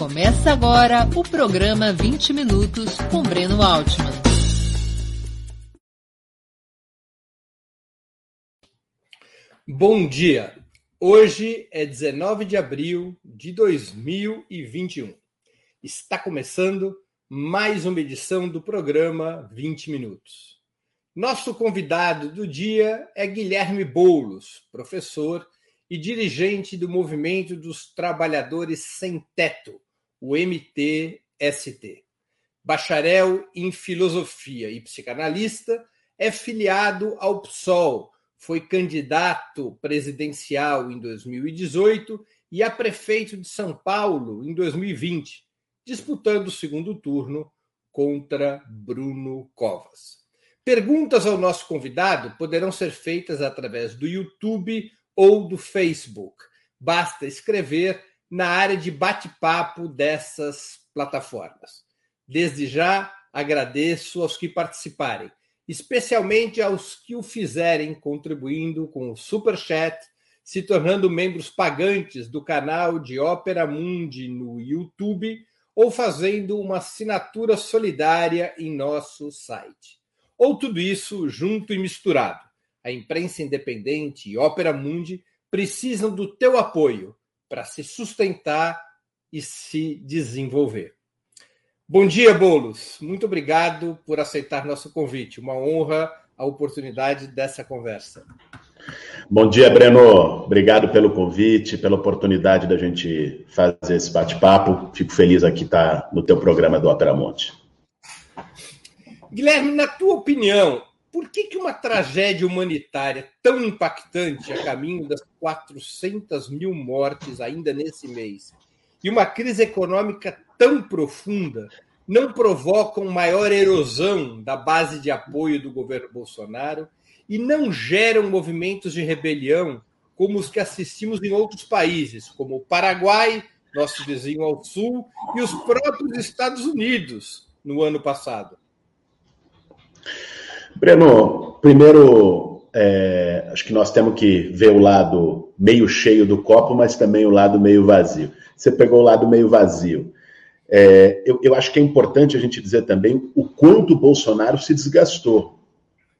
Começa agora o programa 20 Minutos com Breno Altman. Bom dia! Hoje é 19 de abril de 2021. Está começando mais uma edição do programa 20 Minutos. Nosso convidado do dia é Guilherme Boulos, professor e dirigente do Movimento dos Trabalhadores Sem Teto, o MTST. Bacharel em Filosofia e psicanalista, é filiado ao PSOL, foi candidato presidencial em 2018 e a prefeito de São Paulo em 2020, disputando o segundo turno contra Bruno Covas. Perguntas ao nosso convidado poderão ser feitas através do YouTube ou do Facebook. Basta escrever na área de bate-papo dessas plataformas. Desde já, agradeço aos que participarem, especialmente aos que o fizerem contribuindo com o Super Chat, se tornando membros pagantes do canal de Ópera Mundi no YouTube ou fazendo uma assinatura solidária em nosso site. Ou tudo isso junto e misturado a imprensa independente e Ópera Mundi precisam do teu apoio para se sustentar e se desenvolver. Bom dia, Bolos. Muito obrigado por aceitar nosso convite. Uma honra a oportunidade dessa conversa. Bom dia, Breno. Obrigado pelo convite, pela oportunidade da gente fazer esse bate-papo. Fico feliz aqui estar no teu programa do Ópera Monte. Guilherme, na tua opinião, por que, que uma tragédia humanitária tão impactante a caminho das 400 mil mortes ainda nesse mês e uma crise econômica tão profunda não provocam maior erosão da base de apoio do governo Bolsonaro e não geram movimentos de rebelião como os que assistimos em outros países, como o Paraguai, nosso vizinho ao sul, e os próprios Estados Unidos no ano passado? Breno, primeiro, é, acho que nós temos que ver o lado meio cheio do copo, mas também o lado meio vazio. Você pegou o lado meio vazio. É, eu, eu, acho que é importante a gente dizer também o quanto o Bolsonaro se desgastou.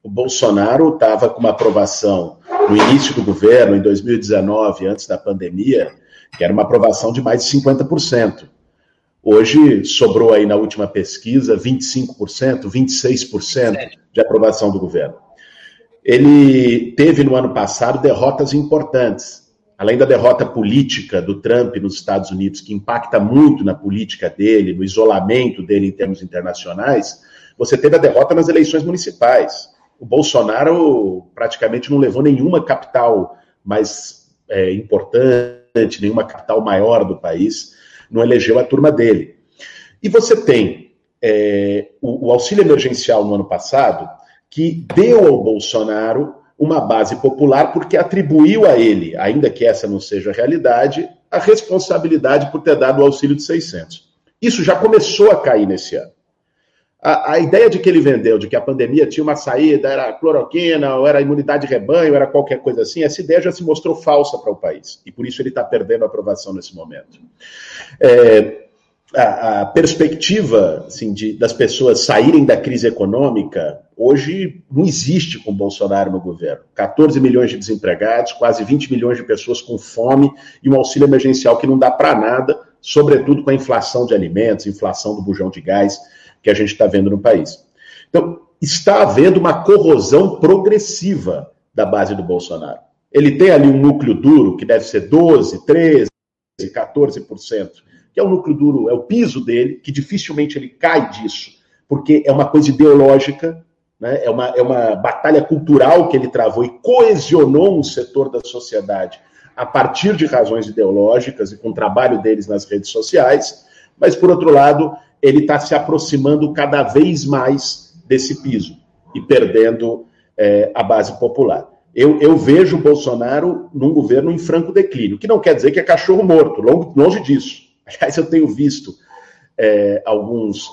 O Bolsonaro estava com uma aprovação no início do governo, em 2019, antes da pandemia, que era uma aprovação de mais de 50%. Hoje sobrou aí na última pesquisa 25%, 26% de aprovação do governo. Ele teve no ano passado derrotas importantes. Além da derrota política do Trump nos Estados Unidos, que impacta muito na política dele, no isolamento dele em termos internacionais, você teve a derrota nas eleições municipais. O Bolsonaro praticamente não levou nenhuma capital mais é, importante, nenhuma capital maior do país não elegeu a turma dele. E você tem é, o, o auxílio emergencial no ano passado, que deu ao Bolsonaro uma base popular, porque atribuiu a ele, ainda que essa não seja a realidade, a responsabilidade por ter dado o auxílio de 600. Isso já começou a cair nesse ano. A, a, ideia de que ele vendeu, de que a pandemia tinha uma saída, era cloroquina, ou era imunidade de rebanho, era qualquer coisa assim, essa ideia já se mostrou falsa para o país. E por isso ele está perdendo a aprovação nesse momento. É, a, a, perspectiva assim, de, das pessoas saírem da crise econômica hoje não existe com Bolsonaro no governo. 14 milhões de desempregados, quase 20 milhões de pessoas com fome e um auxílio emergencial que não dá para nada, sobretudo com a inflação de alimentos, inflação do bujão de gás que a gente está vendo no país. Então, está havendo uma corrosão progressiva da base do Bolsonaro. Ele tem ali um núcleo duro, que deve ser 12, 13, 14%, que é o núcleo duro, é o piso dele, que dificilmente ele cai disso, porque é uma coisa ideológica, né? é, uma, é uma batalha cultural que ele travou e coesionou um setor da sociedade a partir de razões ideológicas e com o trabalho deles nas redes sociais, mas, por outro lado, ele está se aproximando cada vez mais desse piso e perdendo é, a base popular. Eu, eu, vejo o Bolsonaro num governo em franco declínio, que não quer dizer que é cachorro morto, longe, disso. Aliás, eu tenho visto é, alguns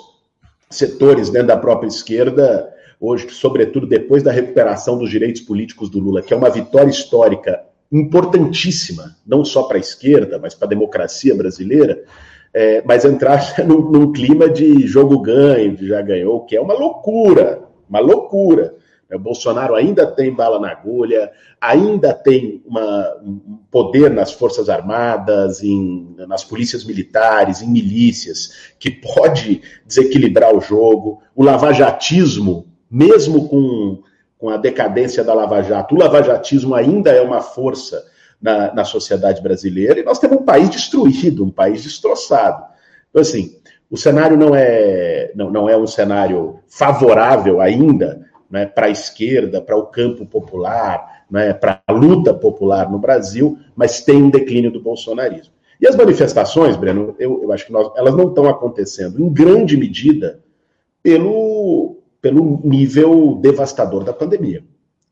setores dentro da própria esquerda, hoje, sobretudo depois da recuperação dos direitos políticos do Lula, que é uma vitória histórica importantíssima, não só para a esquerda, mas para a democracia brasileira, é, mas entrar num, num, clima de jogo ganho, de já ganhou, que é uma loucura, uma loucura. O Bolsonaro ainda tem bala na agulha, ainda tem uma, um poder nas Forças Armadas, em, nas polícias militares, em milícias, que pode desequilibrar o jogo. O lavajatismo, mesmo com, com a decadência da Lava Jato, o lavajatismo ainda é uma força na, na sociedade brasileira, e nós temos um país destruído, um país destroçado. Então, assim, o cenário não é, não, não é um cenário favorável ainda né, para a esquerda, para o campo popular, né, para a luta popular no Brasil, mas tem um declínio do bolsonarismo. E as manifestações, Breno, eu, eu acho que nós, elas não estão acontecendo em grande medida pelo, pelo nível devastador da pandemia.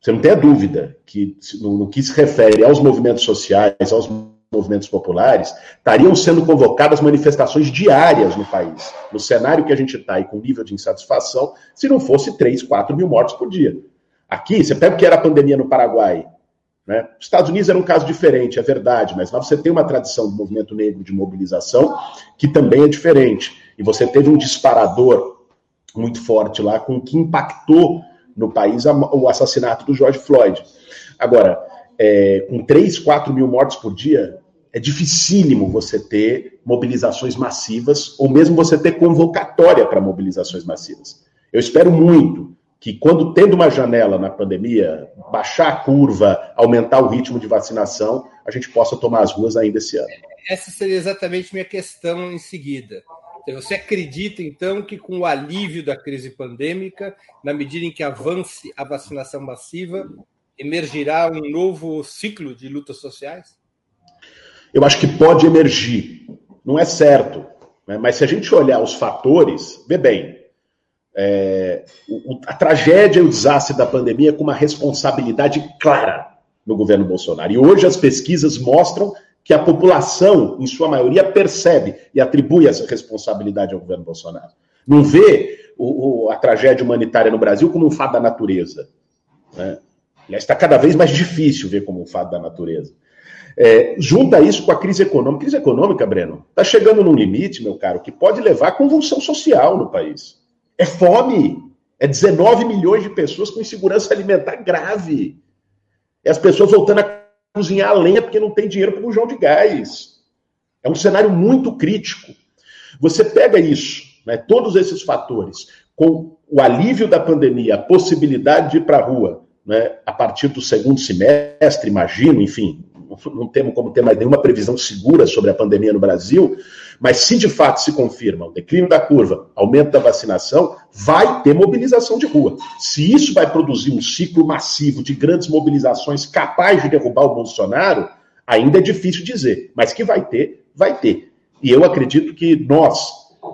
Você não tem a dúvida que, no, no que se refere aos movimentos sociais, aos movimentos populares, estariam sendo convocadas manifestações diárias no país, no cenário que a gente está aí com nível de insatisfação, se não fosse 3, 4 mil mortes por dia. Aqui, você pega o que era a pandemia no Paraguai. Né? Os Estados Unidos era um caso diferente, é verdade, mas lá você tem uma tradição do movimento negro de mobilização que também é diferente. E você teve um disparador muito forte lá, com que impactou no país o assassinato do George Floyd. Agora, é, com 3, 4 mil mortes por dia, é dificílimo você ter mobilizações massivas, ou mesmo você ter convocatória para mobilizações massivas. Eu espero muito que, quando tendo uma janela na pandemia, baixar a curva, aumentar o ritmo de vacinação, a gente possa tomar as ruas ainda esse ano. Essa seria exatamente minha questão em seguida. Você acredita, então, que com o alívio da crise pandêmica, na medida em que avance a vacinação massiva, emergirá um novo ciclo de lutas sociais? Eu acho que pode emergir. Não é certo. Né? Mas se a gente olhar os fatores, vê bem, é, a tragédia e o desastre da pandemia com uma responsabilidade clara no governo Bolsonaro. E hoje as pesquisas mostram que a população, em sua maioria, percebe e atribui essa responsabilidade ao governo Bolsonaro. Não vê o, o, a tragédia humanitária no Brasil como um fato da natureza. Né? Aliás, está cada vez mais difícil ver como um fato da natureza. É, junta isso com a crise econômica. Crise econômica, Breno, está chegando num limite, meu caro, que pode levar a convulsão social no país. É fome. É 19 milhões de pessoas com insegurança alimentar grave. É as pessoas voltando a cozinhar a lenha porque não tem dinheiro para o bujão de gás. É um cenário muito crítico. Você pega isso, né, todos esses fatores, com o alívio da pandemia, a possibilidade de ir para a rua, né, a partir do segundo semestre, imagino, enfim, não temos como ter mais nenhuma previsão segura sobre a pandemia no Brasil, mas se de fato se confirma o declínio da curva, aumento da vacinação, vai ter mobilização de rua. Se isso vai produzir um ciclo massivo de grandes mobilizações capaz de derrubar o Bolsonaro, ainda é difícil dizer, mas que vai ter, vai ter. E eu acredito que nós,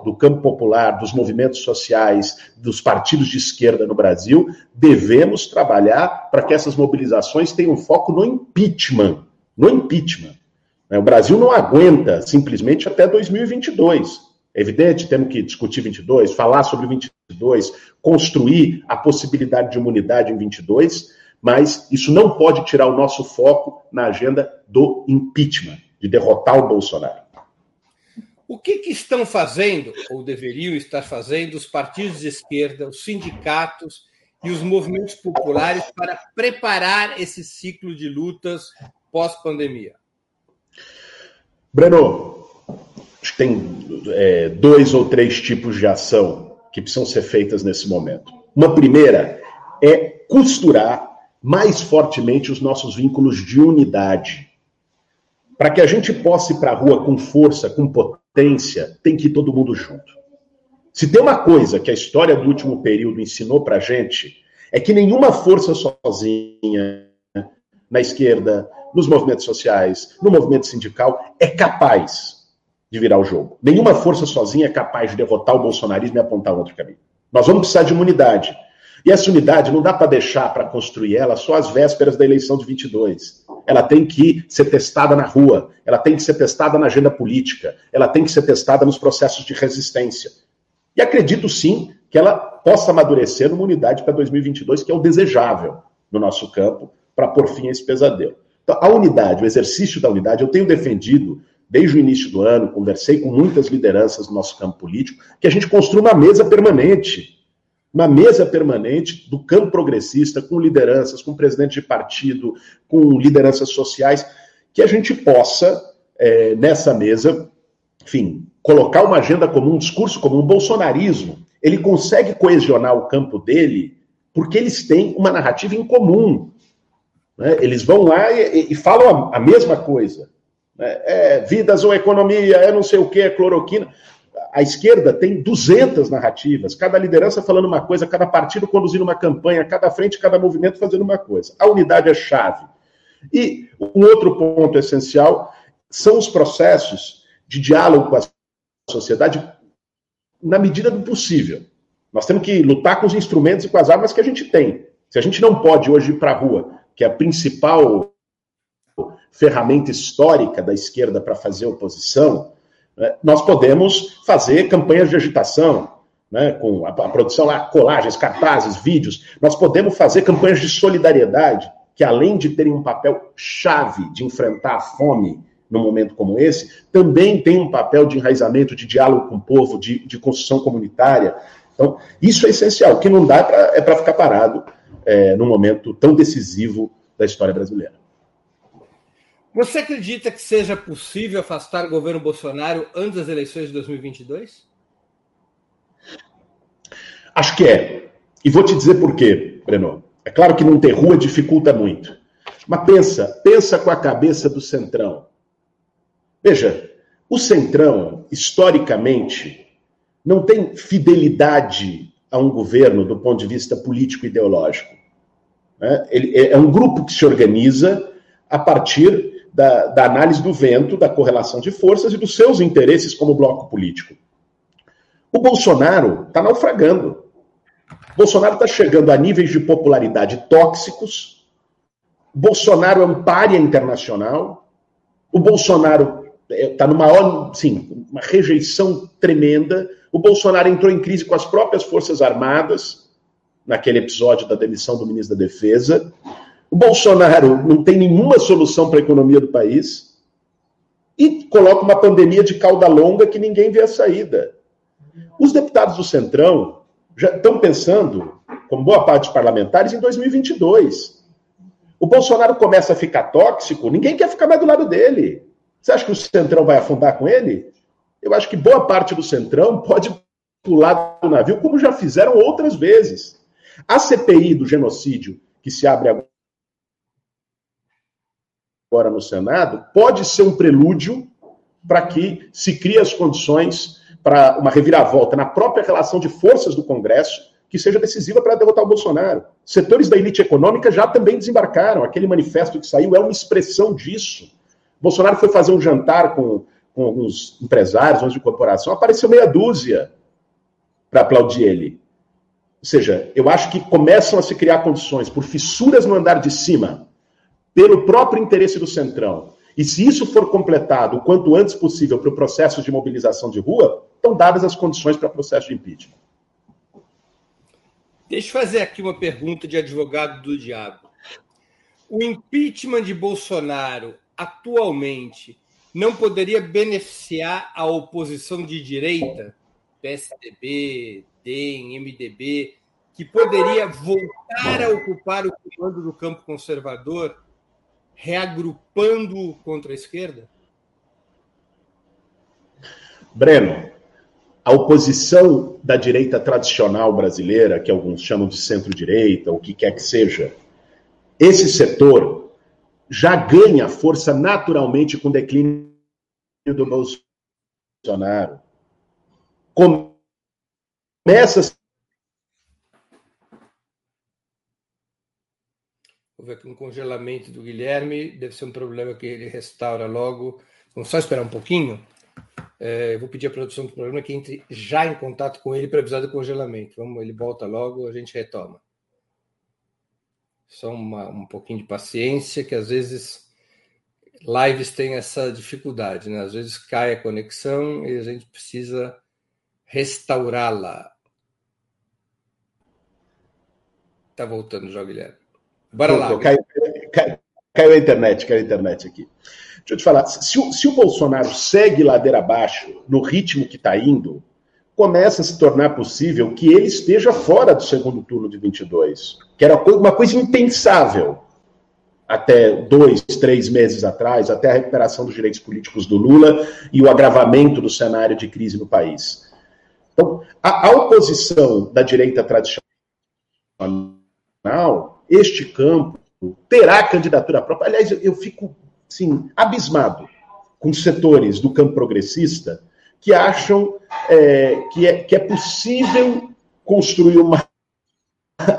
do campo popular, dos movimentos sociais, dos partidos de esquerda no Brasil, devemos trabalhar para que essas mobilizações tenham foco no impeachment. No impeachment. Né, o Brasil não aguenta simplesmente até 2022. É evidente, temos que discutir 22, falar sobre 22, construir a possibilidade de imunidade em 22, mas isso não pode tirar o nosso foco na agenda do impeachment, de derrotar o Bolsonaro. O que, que, estão fazendo, ou deveriam estar fazendo, os partidos de esquerda, os sindicatos e os movimentos populares para preparar esse ciclo de lutas pós-pandemia? Breno, acho que tem é, dois ou três tipos de ação que precisam ser feitas nesse momento. Uma primeira é costurar mais fortemente os nossos vínculos de unidade. Para que a gente possa ir para a rua com força, com potência, tem que ir todo mundo junto. Se tem uma coisa que a história do último período ensinou para a gente, é que nenhuma força sozinha, na esquerda, nos movimentos sociais, no movimento sindical, é capaz de virar o jogo. Nenhuma força sozinha é capaz de derrotar o bolsonarismo e apontar outro caminho. Nós vamos precisar de uma unidade. E essa unidade não dá para deixar para construir ela só às vésperas da eleição de 22. Ela tem que ser testada na rua, ela tem que ser testada na agenda política, ela tem que ser testada nos processos de resistência. E acredito sim que ela possa amadurecer numa unidade para 2022, que é o desejável no nosso campo, para pôr fim a esse pesadelo. Então, a unidade, o exercício da unidade, eu tenho defendido desde o início do ano, conversei com muitas lideranças do nosso campo político, que a gente construa uma mesa permanente. Uma mesa permanente do campo progressista, com lideranças, com presidente de partido, com lideranças sociais, que a gente possa, é, nessa mesa, enfim, colocar uma agenda comum, um discurso comum. O bolsonarismo, ele consegue coesionar o campo dele porque eles têm uma narrativa em comum. Né? Eles vão lá e, e falam a, a, mesma coisa. Né? É vidas ou economia, é não sei o que, é cloroquina. A esquerda tem 200 narrativas, cada liderança falando uma coisa, cada partido conduzindo uma campanha, cada frente, cada movimento fazendo uma coisa. A unidade é chave. E um outro ponto essencial são os processos de diálogo com a sociedade na medida do possível. Nós temos que lutar com os instrumentos e com as armas que a gente tem. Se a gente não pode hoje ir para a rua que é a principal ferramenta histórica da esquerda para fazer oposição, né, nós podemos fazer campanhas de agitação, né, com a, a, produção lá, colagens, cartazes, vídeos. Nós podemos fazer campanhas de solidariedade, que além de terem um papel chave de enfrentar a fome num momento como esse, também tem um papel de enraizamento, de diálogo com o povo, de, de construção comunitária. Então, isso é essencial. O que não dá é para ficar parado é, num momento tão decisivo da história brasileira. Você acredita que seja possível afastar o governo Bolsonaro antes das eleições de 2022? Acho que é. E vou te dizer por quê, Breno. É claro que não ter rua dificulta muito. Mas pensa, pensa com a cabeça do Centrão. Veja, o Centrão, historicamente, não tem fidelidade a um governo do ponto de vista político-ideológico. Né? Ele é um grupo que se organiza a partir da, da análise do vento, da correlação de forças e dos seus interesses como bloco político. O Bolsonaro está naufragando. O Bolsonaro está chegando a níveis de popularidade tóxicos. O Bolsonaro é um párea internacional. O Bolsonaro está numa sim, uma rejeição tremenda. O Bolsonaro entrou em crise com as próprias Forças Armadas, naquele episódio da demissão do ministro da Defesa. O Bolsonaro não tem nenhuma solução para a economia do país e coloca uma pandemia de cauda longa que ninguém vê a saída. Os deputados do Centrão já estão pensando, como boa parte dos parlamentares, em 2022. O Bolsonaro começa a ficar tóxico, ninguém quer ficar mais do lado dele. Você acha que o Centrão vai afundar com ele? Eu acho que boa parte do Centrão pode pular do navio, como já fizeram outras vezes. A CPI do genocídio, que se abre agora no Senado, pode ser um prelúdio para que se crie as condições para uma reviravolta na própria relação de forças do Congresso que seja decisiva para derrotar o Bolsonaro. Setores da elite econômica já também desembarcaram. Aquele manifesto que saiu é uma expressão disso. Bolsonaro foi fazer um jantar com com alguns empresários, uns de corporação, apareceu meia dúzia para aplaudir ele. Ou seja, eu acho que começam a se criar condições por fissuras no andar de cima, pelo próprio interesse do Centrão. E se isso for completado o quanto antes possível para o processo de mobilização de rua, estão dadas as condições para o processo de impeachment. Deixa eu fazer aqui uma pergunta de advogado do diabo. O impeachment de Bolsonaro atualmente não poderia beneficiar a oposição de direita, PSDB, DEM, MDB, que poderia voltar a ocupar o comando do campo conservador, reagrupando contra a esquerda? Breno, a oposição da direita tradicional brasileira, que alguns chamam de centro-direita, o que quer que seja, esse setor já ganha força naturalmente com o declínio do Bolsonaro. Começa. Houve aqui um congelamento do Guilherme, deve ser um problema que ele restaura logo. Vamos só esperar um pouquinho. É, vou pedir à produção do programa que entre já em contato com ele para avisar do congelamento. Vamos, ele volta logo, a gente retoma. Só uma, um pouquinho de paciência, que às vezes lives têm essa dificuldade, né? Às vezes cai a conexão e a gente precisa restaurá-la. Tá voltando já, Guilherme. Bora lá. Caiu, caiu, caiu, a internet, caiu a internet aqui. Deixa eu te falar, se o, se o Bolsonaro segue ladeira abaixo no ritmo que está indo, começa a se tornar possível que ele esteja fora do segundo turno de 22, que era uma coisa impensável até dois, três meses atrás, até a recuperação dos direitos políticos do Lula e o agravamento do cenário de crise no país. Então, a, a oposição da direita tradicional, este campo, terá candidatura própria. Aliás, eu, eu fico, sim, abismado com setores do campo progressista que acham é, que, é, que é possível construir uma,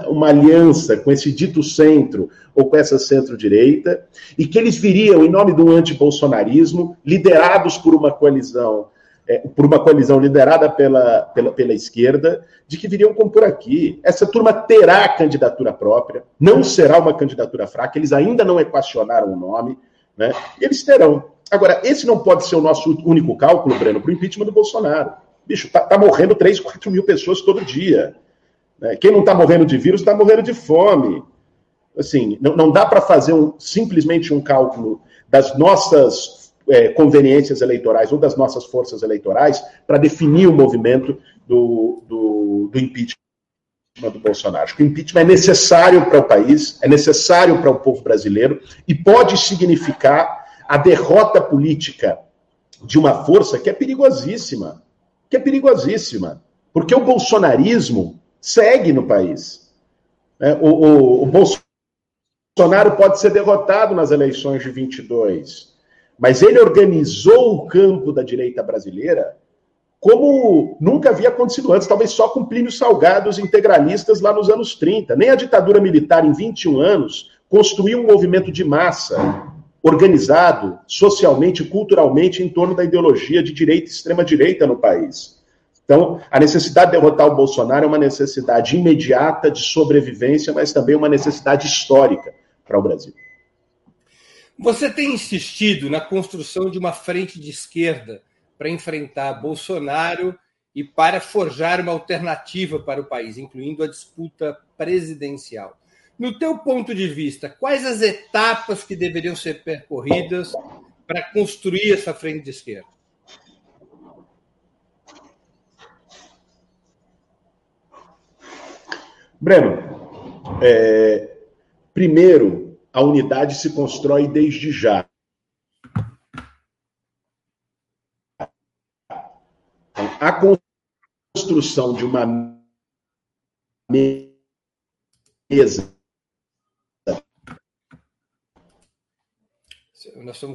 uma aliança com esse dito centro ou com essa centro-direita e que eles viriam, em nome do anti-bolsonarismo, liderados por uma coalizão é, por uma coalizão liderada pela, pela, pela esquerda, de que viriam compor aqui. Essa turma terá candidatura própria, não será uma candidatura fraca, eles ainda não equacionaram o nome, né? Eles terão. Agora, esse não pode ser o nosso único cálculo, Breno, para o impeachment do Bolsonaro. Bicho, tá, tá, morrendo 3, 4 mil pessoas todo dia. Né? Quem não está morrendo de vírus está morrendo de fome. Assim, não, não dá para fazer um, simplesmente um cálculo das nossas é, conveniências eleitorais ou das nossas forças eleitorais para definir o movimento do, do, do impeachment do Bolsonaro. Acho que o impeachment é necessário para o país, é necessário para o povo brasileiro e pode significar a derrota política de uma força que é perigosíssima, que é perigosíssima, porque o bolsonarismo segue no país. É, o, o, o Bolsonaro pode ser derrotado nas eleições de 22, mas ele organizou o campo da direita brasileira como nunca havia acontecido antes, talvez só com Plínio Salgado, os integralistas lá nos anos 30. Nem a ditadura militar, em 21 anos, construiu um movimento de massa organizado socialmente e culturalmente em torno da ideologia de direita e extrema-direita no país. Então, a necessidade de derrotar o Bolsonaro é uma necessidade imediata de sobrevivência, mas também uma necessidade histórica para o Brasil. Você tem insistido na construção de uma frente de esquerda para enfrentar Bolsonaro e para forjar uma alternativa para o país, incluindo a disputa presidencial. No teu ponto de vista, quais as etapas que deveriam ser percorridas para construir essa frente de esquerda? Breno, é, primeiro, a unidade se constrói desde já. A construção de uma mesa.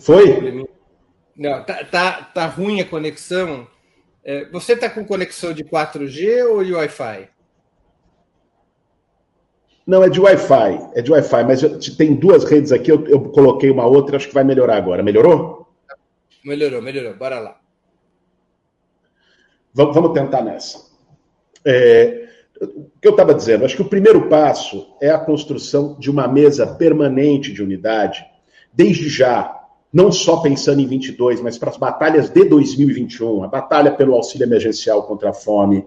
Foi? Não, tá, tá, tá ruim a conexão. É, você está com conexão de 4G ou de Wi-Fi? Não, é de Wi-Fi. É de Wi-Fi, mas eu, tem duas redes aqui, eu, eu, coloquei uma outra, acho que vai melhorar agora. Melhorou? Melhorou, melhorou. Bora lá. Vamos, vamos tentar nessa. É, o que eu estava dizendo, acho que o primeiro passo é a construção de uma mesa permanente de unidade, desde já, não só pensando em 22, mas para as batalhas de 2021, a batalha pelo auxílio emergencial contra a fome,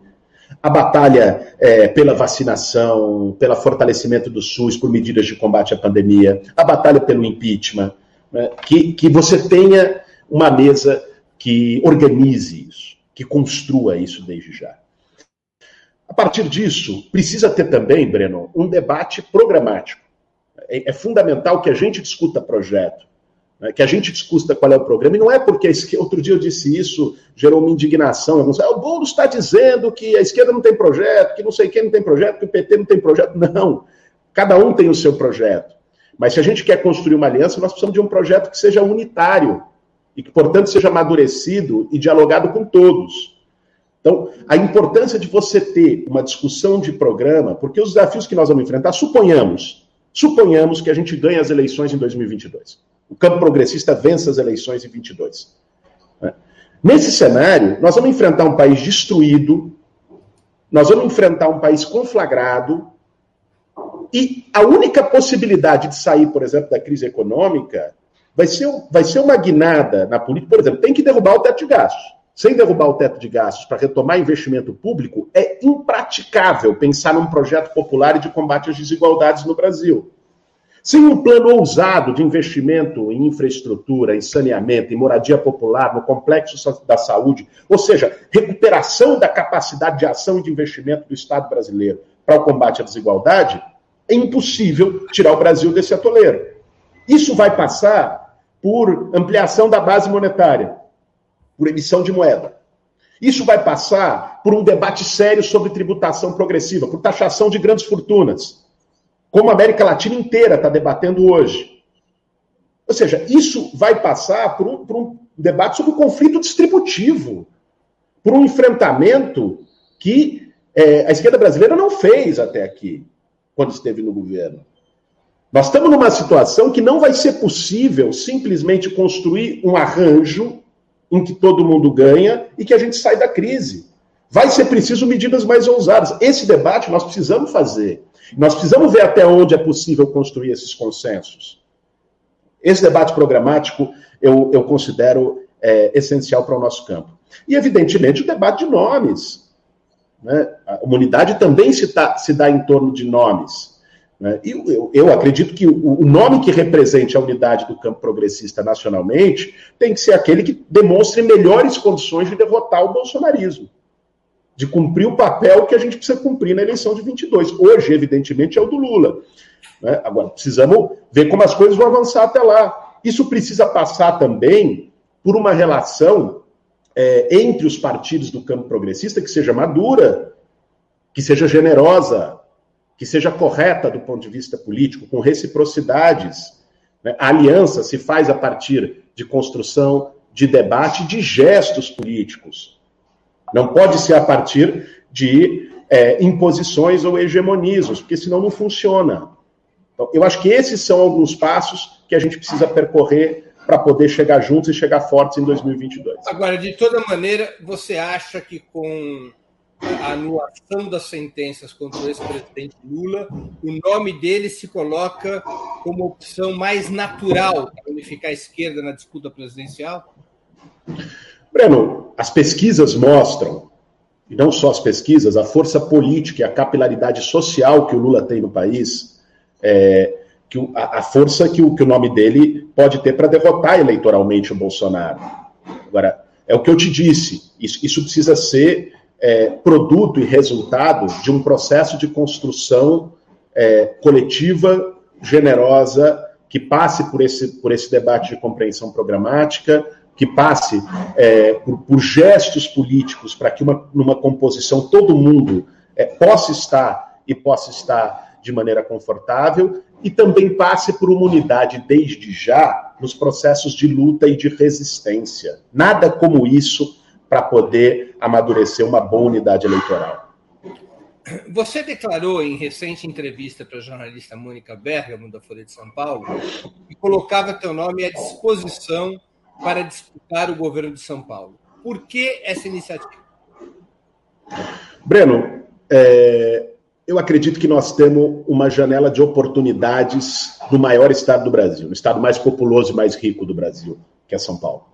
a batalha é, pela vacinação, pelo fortalecimento do SUS por medidas de combate à pandemia, a batalha pelo impeachment, né, que, que você tenha uma mesa que organize isso, que construa isso desde já. A partir disso, precisa ter também, Breno, um debate programático. É, é fundamental que a gente discuta projeto, né, que a gente discuta qual é o programa, e não é porque a esquerda, outro dia eu disse isso, gerou uma indignação. Alguns, ah, o Boulos está dizendo que a esquerda não tem projeto, que não sei quem não tem projeto, que o PT não tem projeto. Não. Cada um tem o seu projeto. Mas se a gente quer construir uma aliança, nós precisamos de um projeto que seja unitário e que, portanto, seja amadurecido e dialogado com todos. Então, a importância de você ter uma discussão de programa, porque os desafios que nós vamos enfrentar, suponhamos, suponhamos que a gente ganhe as eleições em 2022 o campo progressista vence as eleições em 22. Né? Nesse cenário, nós vamos enfrentar um país destruído, nós vamos enfrentar um país conflagrado, e a única possibilidade de sair, por exemplo, da crise econômica vai ser, vai ser uma guinada na política. Por exemplo, tem que derrubar o teto de gastos. Sem derrubar o teto de gastos para retomar investimento público, é impraticável pensar num projeto popular e de combate às desigualdades no Brasil. Sem um plano ousado de investimento em infraestrutura, em saneamento, em moradia popular, no complexo da saúde, ou seja, recuperação da capacidade de ação e de investimento do Estado brasileiro para o combate à desigualdade, é impossível tirar o Brasil desse atoleiro. Isso vai passar por ampliação da base monetária, por emissão de moeda. Isso vai passar por um debate sério sobre tributação progressiva, por taxação de grandes fortunas como a América Latina inteira está debatendo hoje. Ou seja, isso vai passar por um, por um debate sobre o conflito distributivo, por um enfrentamento que é, a esquerda brasileira não fez até aqui, quando esteve no governo. Nós estamos numa situação que não vai ser possível simplesmente construir um arranjo em que todo mundo ganha e que a gente sai da crise. Vai ser preciso medidas mais ousadas. Esse debate nós precisamos fazer. Nós precisamos ver até onde é possível construir esses consensos. Esse debate programático eu, eu considero é, essencial para o nosso campo. E, evidentemente, o debate de nomes. Né? A humanidade também se, tá, se dá em torno de nomes. Né? E eu, eu, acredito que o, o nome que represente a unidade do campo progressista nacionalmente tem que ser aquele que demonstre melhores condições de derrotar o bolsonarismo de cumprir o papel que a gente precisa cumprir na eleição de 22. Hoje, evidentemente, é o do Lula. Né? Agora, precisamos ver como as coisas vão avançar até lá. Isso precisa passar também por uma relação é, entre os partidos do campo progressista que seja madura, que seja generosa, que seja correta do ponto de vista político, com reciprocidades. Né? A aliança se faz a partir de construção, de debate, de gestos políticos. Não pode ser a partir de é, imposições ou hegemonismos, porque senão não funciona. Então, eu acho que esses são alguns passos que a gente precisa percorrer para poder chegar juntos e chegar fortes em 2022. Agora, de toda maneira, você acha que com a anulação das sentenças contra o ex-presidente Lula, o nome dele se coloca como opção mais natural para unificar a esquerda na disputa presidencial? Breno, as pesquisas mostram, e não só as pesquisas, a força política e a capilaridade social que o Lula tem no país, é, que o, a, a, força que o, que o nome dele pode ter para derrotar eleitoralmente o Bolsonaro. Agora, é o que eu te disse, isso, isso precisa ser é, produto e resultado de um processo de construção é, coletiva, generosa, que passe por esse, por esse debate de compreensão programática, que passe é, por, por, gestos políticos para que uma, numa composição todo mundo é, possa estar e possa estar de maneira confortável e também passe por uma unidade desde já nos processos de luta e de resistência. Nada como isso para poder amadurecer uma boa unidade eleitoral. Você declarou em recente entrevista para a jornalista Mônica Bergamo, da Folha de São Paulo, que colocava teu nome à disposição para disputar o governo de São Paulo. Por que essa iniciativa? Breno, é, eu acredito que nós temos uma janela de oportunidades no maior estado do Brasil, no estado mais populoso e mais rico do Brasil, que é São Paulo.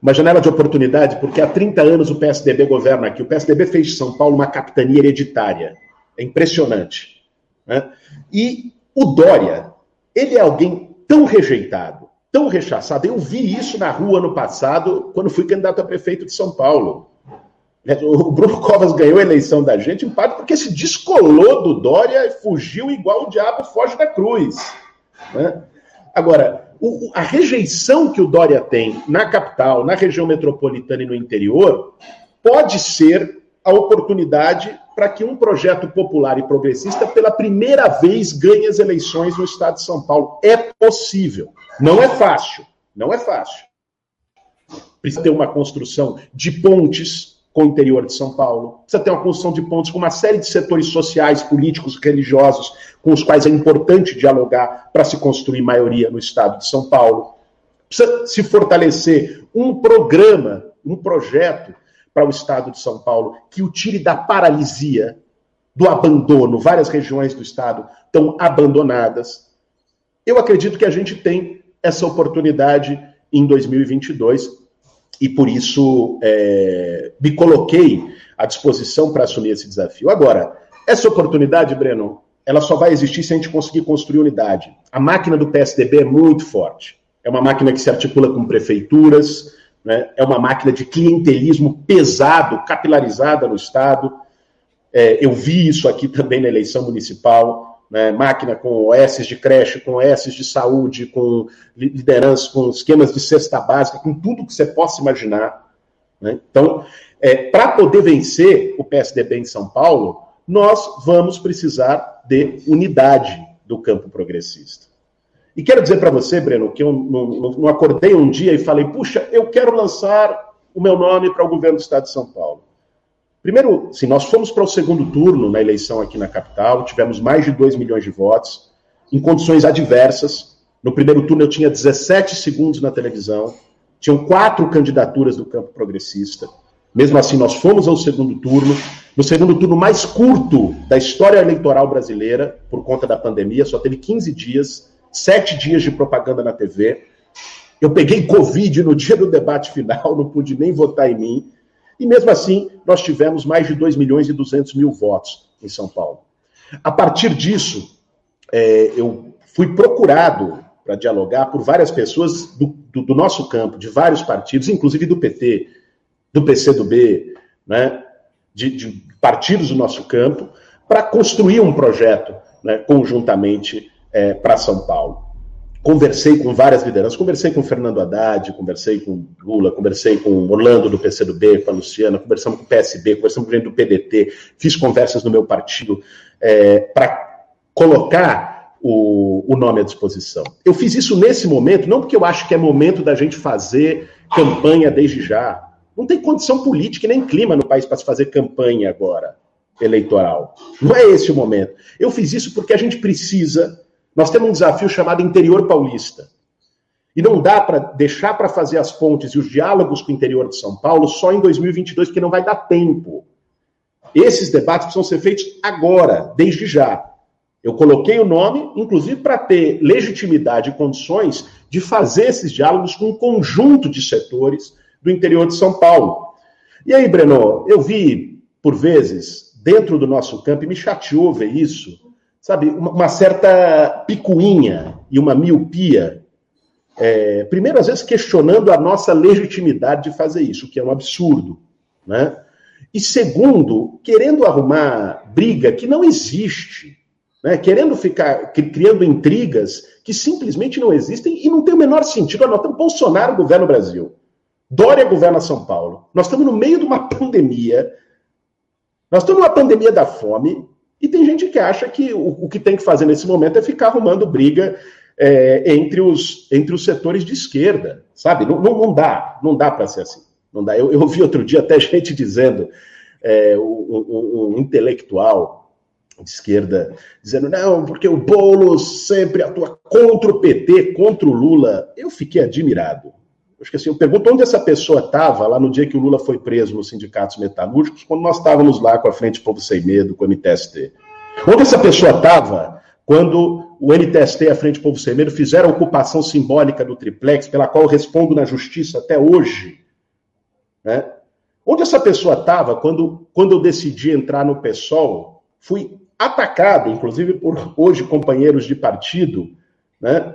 Uma janela de oportunidade porque há 30 anos o PSDB governa aqui. O PSDB fez de São Paulo uma capitania hereditária. É impressionante. Né? E o Dória, ele é alguém tão rejeitado, tão rechaçado. Eu vi isso na rua no passado, quando fui candidato a prefeito de São Paulo. O Bruno Covas ganhou a eleição da gente, em parte porque se descolou do Dória e fugiu igual o diabo foge da cruz. Né? Agora, o, a rejeição que o Dória tem na capital, na região metropolitana e no interior, pode ser a oportunidade para que um projeto popular e progressista, pela primeira vez, ganhe as eleições no estado de São Paulo. É possível. Não é fácil, não é fácil. Precisa ter uma construção de pontes com o interior de São Paulo, precisa ter uma construção de pontes com uma série de setores sociais, políticos, religiosos, com os quais é importante dialogar para se construir maioria no estado de São Paulo. Precisa se fortalecer um programa, um projeto para o estado de São Paulo que o tire da paralisia, do abandono. Várias regiões do estado estão abandonadas. Eu acredito que a gente tem essa oportunidade em 2022 e por isso é, me coloquei à disposição para assumir esse desafio. Agora, essa oportunidade, Breno, ela só vai existir se a gente conseguir construir unidade. A máquina do PSDB é muito forte. É uma máquina que se articula com prefeituras, né? é uma máquina de clientelismo pesado, capilarizada no Estado. É, eu vi isso aqui também na eleição municipal. Né? Máquina com OS de creche, com OS de saúde, com liderança, com esquemas de cesta básica, com tudo que você possa imaginar. Né? Então, é, para poder vencer o PSDB em São Paulo, nós vamos precisar de unidade do campo progressista. E quero dizer para você, Breno, que eu não, não, não, acordei um dia e falei, puxa, eu quero lançar o meu nome para o governo do Estado de São Paulo. Primeiro, se nós fomos para o segundo turno na eleição aqui na capital, tivemos mais de 2 milhões de votos, em condições adversas. No primeiro turno eu tinha 17 segundos na televisão, tinham quatro candidaturas do campo progressista. Mesmo assim, nós fomos ao segundo turno, no segundo turno mais curto da história eleitoral brasileira, por conta da pandemia, só teve 15 dias, sete dias de propaganda na TV. Eu peguei Covid no dia do debate final, não pude nem votar em mim. E mesmo assim, nós tivemos mais de 2 milhões e 200 mil votos em São Paulo. A partir disso, é, eu fui procurado para dialogar por várias pessoas do, do, do, nosso campo, de vários partidos, inclusive do PT, do PCdoB, né, de, de partidos do nosso campo, para construir um projeto né, conjuntamente é, para São Paulo. Conversei com várias lideranças, conversei com Fernando Haddad, conversei com Lula, conversei com Orlando do PCdoB, com a Luciana, conversamos com o PSB, conversamos com o do PDT, fiz conversas no meu partido é, para colocar o, o nome à disposição. Eu fiz isso nesse momento, não porque eu acho que é momento da gente fazer campanha desde já, não tem condição política e nem clima no país para se fazer campanha agora eleitoral. Não é esse o momento. Eu fiz isso porque a gente precisa. Nós temos um desafio chamado interior paulista. E não dá para deixar para fazer as pontes e os diálogos com o interior de São Paulo só em 2022, porque não vai dar tempo. Esses debates precisam ser feitos agora, desde já. Eu coloquei o nome, inclusive, para ter legitimidade e condições de fazer esses diálogos com um conjunto de setores do interior de São Paulo. E aí, Breno, eu vi, por vezes, dentro do nosso campo, e me chateou ver isso, sabe, uma, certa picuinha e uma miopia. É, primeiro, às vezes, questionando a nossa legitimidade de fazer isso, que é um absurdo, né? E segundo, querendo arrumar briga que não existe, né? querendo ficar criando intrigas que simplesmente não existem e não tem o menor sentido. Nós estamos Bolsonaro governa o Brasil. Dória governa São Paulo. Nós estamos no meio de uma pandemia. Nós estamos numa pandemia da fome. E tem gente que acha que o, o que tem que fazer nesse momento é ficar arrumando briga é, entre, os, entre os setores de esquerda. Sabe? Não, não, não dá. Não dá para ser assim. Não dá. Eu, eu ouvi outro dia até gente dizendo, é, um, um, intelectual de esquerda, dizendo, não, porque o Boulos sempre atua contra o PT, contra o Lula. Eu fiquei admirado. Que assim, eu pergunto onde essa pessoa estava lá no dia que o Lula foi preso nos sindicatos metalúrgicos, quando nós estávamos lá com a Frente Povo Sem Medo, com o MTST. Onde essa pessoa estava quando o MTST e a Frente Povo Sem Medo fizeram a ocupação simbólica do triplex, pela qual eu respondo na justiça até hoje? Né? Onde essa pessoa estava quando, quando eu decidi entrar no PSOL? Fui atacado, inclusive por hoje companheiros de partido, né?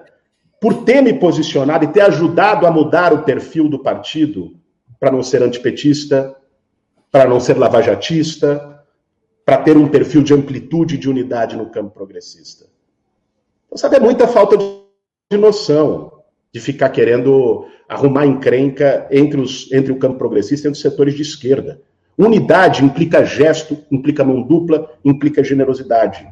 Por ter me posicionado e ter ajudado a mudar o perfil do partido para não ser antipetista, para não ser lavajatista, para ter um perfil de amplitude e de unidade no campo progressista. Então, sabe, é muita falta de noção de ficar querendo arrumar encrenca entre, os, entre o campo progressista e entre os setores de esquerda. Unidade implica gesto, implica mão dupla, implica generosidade.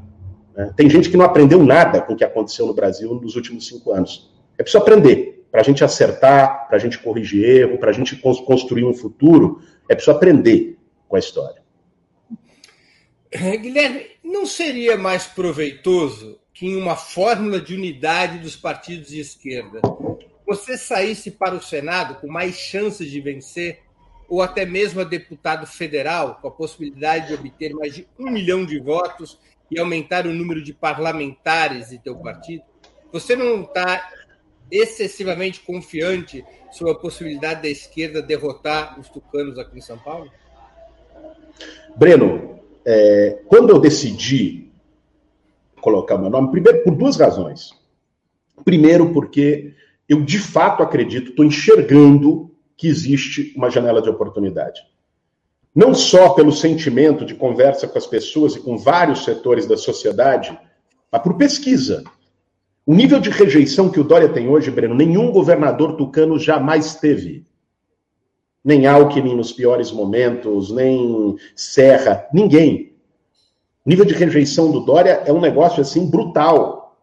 Né? Tem gente que não aprendeu nada com o que aconteceu no Brasil nos últimos cinco anos. É preciso aprender. Para a gente acertar, para a gente corrigir erro, para a gente construir um futuro, é preciso aprender com a história. É, Guilherme, não seria mais proveitoso que em uma fórmula de unidade dos partidos de esquerda você saísse para o Senado com mais chances de vencer, ou até mesmo a deputado federal, com a possibilidade de obter mais de um milhão de votos e aumentar o número de parlamentares de teu partido? Você não está excessivamente confiante sobre a possibilidade da esquerda derrotar os tucanos aqui em São Paulo? Breno, é, quando eu decidi colocar meu nome, primeiro por duas razões. Primeiro, porque eu de fato acredito, estou enxergando que existe uma janela de oportunidade. Não só pelo sentimento de conversa com as pessoas e com vários setores da sociedade, mas por pesquisa. O nível de rejeição que o Dória tem hoje, Breno, nenhum governador tucano jamais teve. Nem Alckmin nos piores momentos, nem Serra, ninguém. O nível de rejeição do Dória é um negócio assim brutal.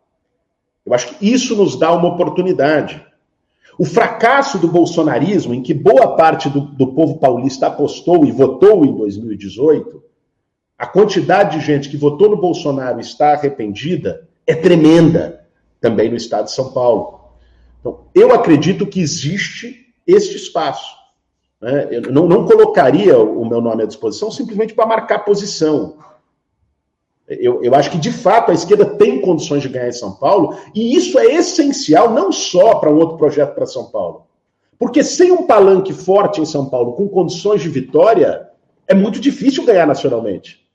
Eu acho que isso nos dá uma oportunidade. O fracasso do bolsonarismo, em que boa parte do, do povo paulista apostou e votou em 2018, a quantidade de gente que votou no Bolsonaro está arrependida é tremenda também no estado de São Paulo. Então, eu acredito que existe este espaço. Né? Eu não, não colocaria o meu nome à disposição simplesmente para marcar posição. Eu, eu, acho que, de fato, a esquerda tem condições de ganhar em São Paulo, e isso é essencial não só para um outro projeto para São Paulo. Porque sem um palanque forte em São Paulo, com condições de vitória, é muito difícil ganhar nacionalmente.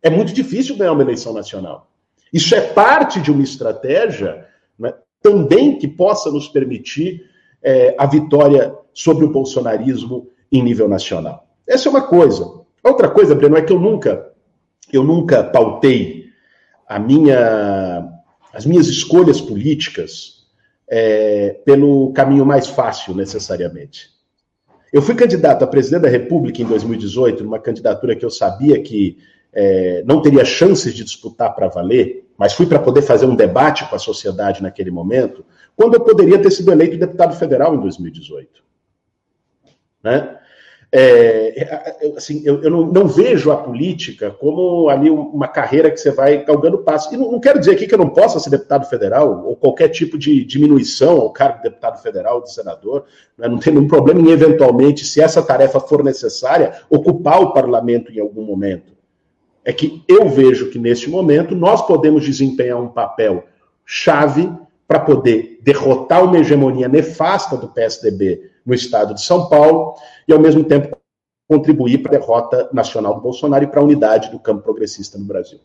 É muito difícil ganhar uma eleição nacional. Isso é parte de uma estratégia né, também que possa nos permitir é, a vitória sobre o bolsonarismo em nível nacional. Essa é uma coisa. Outra coisa, Breno, é que eu nunca, eu nunca pautei a minha, as minhas escolhas políticas é, pelo caminho mais fácil, necessariamente. Eu fui candidato a presidente da República em 2018, numa candidatura que eu sabia que é, não teria chances de disputar para valer, mas fui para poder fazer um debate com a sociedade naquele momento, quando eu poderia ter sido eleito deputado federal em 2018. Né? É, assim, eu, eu não, não, vejo a política como ali uma carreira que você vai galgando passo. E não, não, quero dizer aqui que eu não possa ser deputado federal, ou qualquer tipo de diminuição ao cargo de deputado federal, de senador. Né? Não tem nenhum problema em, eventualmente, se essa tarefa for necessária, ocupar o parlamento em algum momento é que eu vejo que neste momento nós podemos desempenhar um papel chave para poder derrotar uma hegemonia nefasta do PSDB no estado de São Paulo e, ao mesmo tempo, contribuir para a derrota nacional do Bolsonaro e para a unidade do campo progressista no Brasil.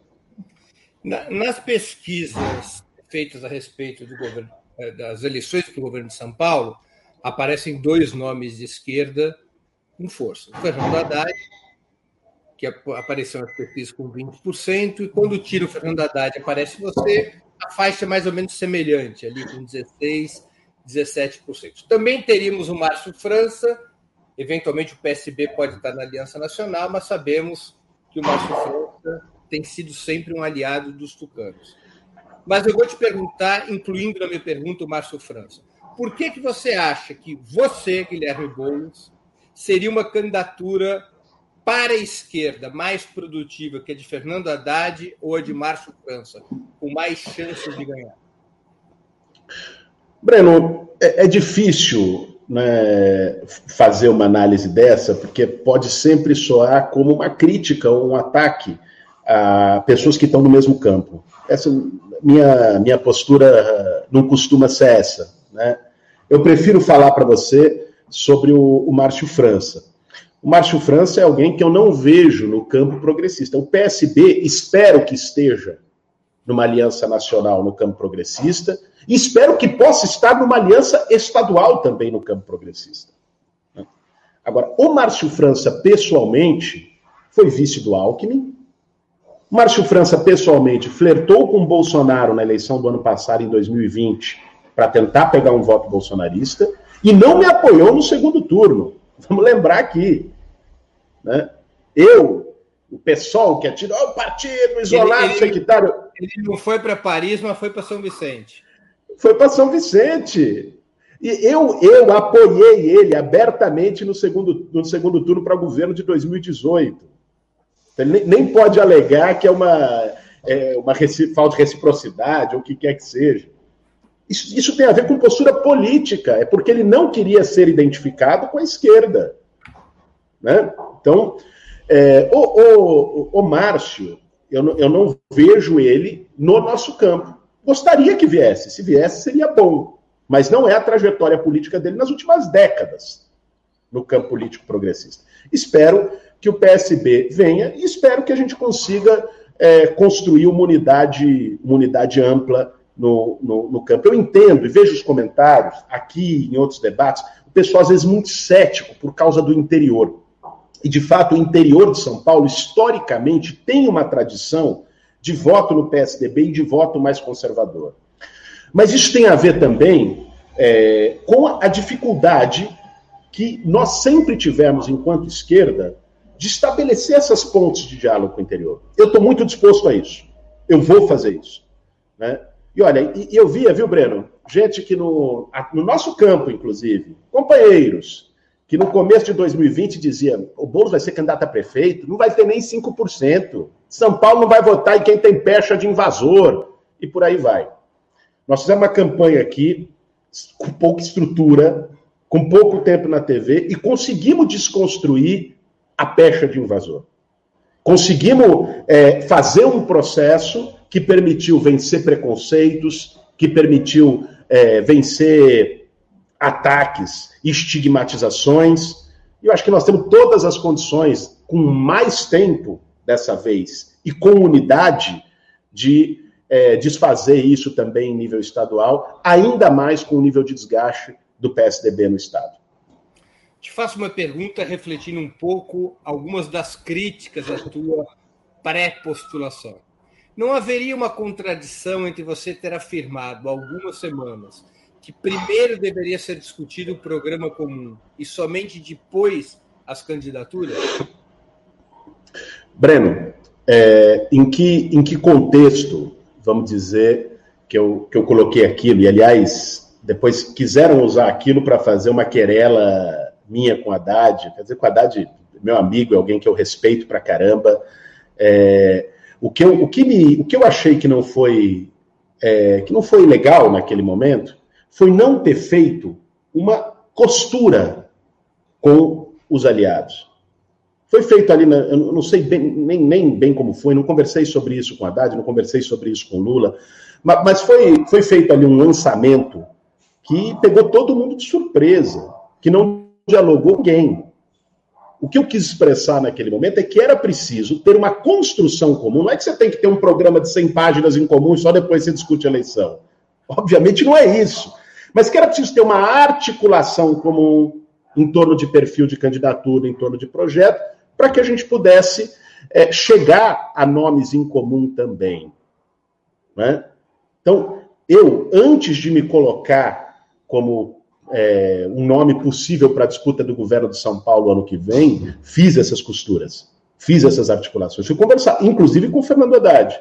Nas pesquisas feitas a respeito governo, eh, das eleições para o governo de São Paulo, aparecem dois nomes de esquerda com força: o Fernando Haddad que apareceu nas pesquisas com 20%, e quando tira o Fernando Haddad aparece você, a faixa é mais ou menos semelhante, ali com 16%, 17%. Também teríamos o Márcio França, eventualmente o PSB pode estar na Aliança Nacional, mas sabemos que o Márcio França tem sido sempre um aliado dos tucanos. Mas eu vou te perguntar, incluindo na minha pergunta o Márcio França, por que, que você acha que você, Guilherme Boulos, seria uma candidatura para a esquerda mais produtiva que a de Fernando Haddad ou a de Márcio França, com mais chances de ganhar? Breno, é, é difícil né, fazer uma análise dessa, porque pode sempre soar como uma crítica ou um ataque a pessoas que estão no mesmo campo. Essa minha, minha postura não costuma ser essa. Né? Eu prefiro falar para você sobre o, o Márcio França. O Márcio França é alguém que eu não vejo no campo progressista. O PSB espero que esteja numa aliança nacional no campo progressista e espero que possa estar numa aliança estadual também no campo progressista. Agora, o Márcio França, pessoalmente, foi vice do Alckmin. O Márcio França, pessoalmente, flertou com Bolsonaro na eleição do ano passado, em 2020, para tentar pegar um voto bolsonarista, e não me apoiou no segundo turno. Vamos lembrar aqui. Né? Eu, o pessoal que atira, oh, o partido isolado, ele, secretário. Ele não foi para Paris, mas foi para São Vicente. Foi para São Vicente. E eu, eu apoiei ele abertamente no segundo, no segundo turno para o governo de 2018. Ele nem, nem pode alegar que é uma, é, uma falta de reciprocidade ou o que quer que seja. Isso, isso tem a ver com postura política, é porque ele não queria ser identificado com a esquerda. Né? Então, é, o, o, o, Márcio, eu não, eu não vejo ele no nosso campo. Gostaria que viesse, se viesse seria bom, mas não é a trajetória política dele nas últimas décadas no campo político progressista. Espero que o PSB venha e espero que a gente consiga é, construir uma unidade, uma unidade ampla no, no, no, campo. Eu entendo e vejo os comentários aqui em outros debates, o pessoal às vezes muito cético por causa do interior. E de fato, o interior de São Paulo, historicamente, tem uma tradição de voto no PSDB e de voto mais conservador. Mas isso tem a ver também é, com a dificuldade que nós sempre tivemos, enquanto esquerda, de estabelecer essas pontes de diálogo com o interior. Eu estou muito disposto a isso. Eu vou fazer isso. Né? E olha, e, eu via, viu, Breno? Gente que no, no nosso campo, inclusive, companheiros, que no começo de 2020 dizia o Boulos vai ser candidato a prefeito, não vai ter nem 5%. São Paulo não vai votar em quem tem pecha de invasor. E por aí vai. Nós fizemos uma campanha aqui com pouca estrutura, com pouco tempo na TV, e conseguimos desconstruir a pecha de invasor. Conseguimos é, fazer um processo que permitiu vencer preconceitos, que permitiu é, vencer ataques, estigmatizações. E eu acho que nós temos todas as condições, com mais tempo dessa vez e com unidade, de é, desfazer isso também em nível estadual, ainda mais com o nível de desgaste do PSDB no Estado. Te faço uma pergunta refletindo um pouco algumas das críticas à tua pré-postulação. Não haveria uma contradição entre você ter afirmado algumas semanas que primeiro deveria ser discutido o programa comum e somente depois as candidaturas? Breno, é, em, que, em que contexto, vamos dizer, que eu, que eu coloquei aquilo? E, aliás, depois quiseram usar aquilo para fazer uma querela minha com a Haddad. Quer dizer, com Haddad, meu amigo, é alguém que eu respeito pra caramba. É, o que eu, o que me, o que eu achei que não foi é, que não foi legal naquele momento foi não ter feito uma costura com os aliados. Foi feito ali, na, eu não sei bem, nem, nem bem como foi, não conversei sobre isso com Haddad, não conversei sobre isso com Lula, mas, mas foi, foi feito ali um lançamento que pegou todo mundo de surpresa, que não dialogou ninguém. O que eu quis expressar naquele momento é que era preciso ter uma construção comum. Não é que você tem que ter um programa de 100 páginas em comum e só depois você discute a eleição. Obviamente não é isso. Mas que era preciso ter uma articulação comum em torno de perfil de candidatura, em torno de projeto, para que a gente pudesse é, chegar a nomes em comum também. Né? Então, eu, antes de me colocar como é, um nome possível para a disputa do governo de São Paulo ano que vem, fiz essas costuras, fiz essas articulações. Fui conversar, inclusive com o Fernando Haddad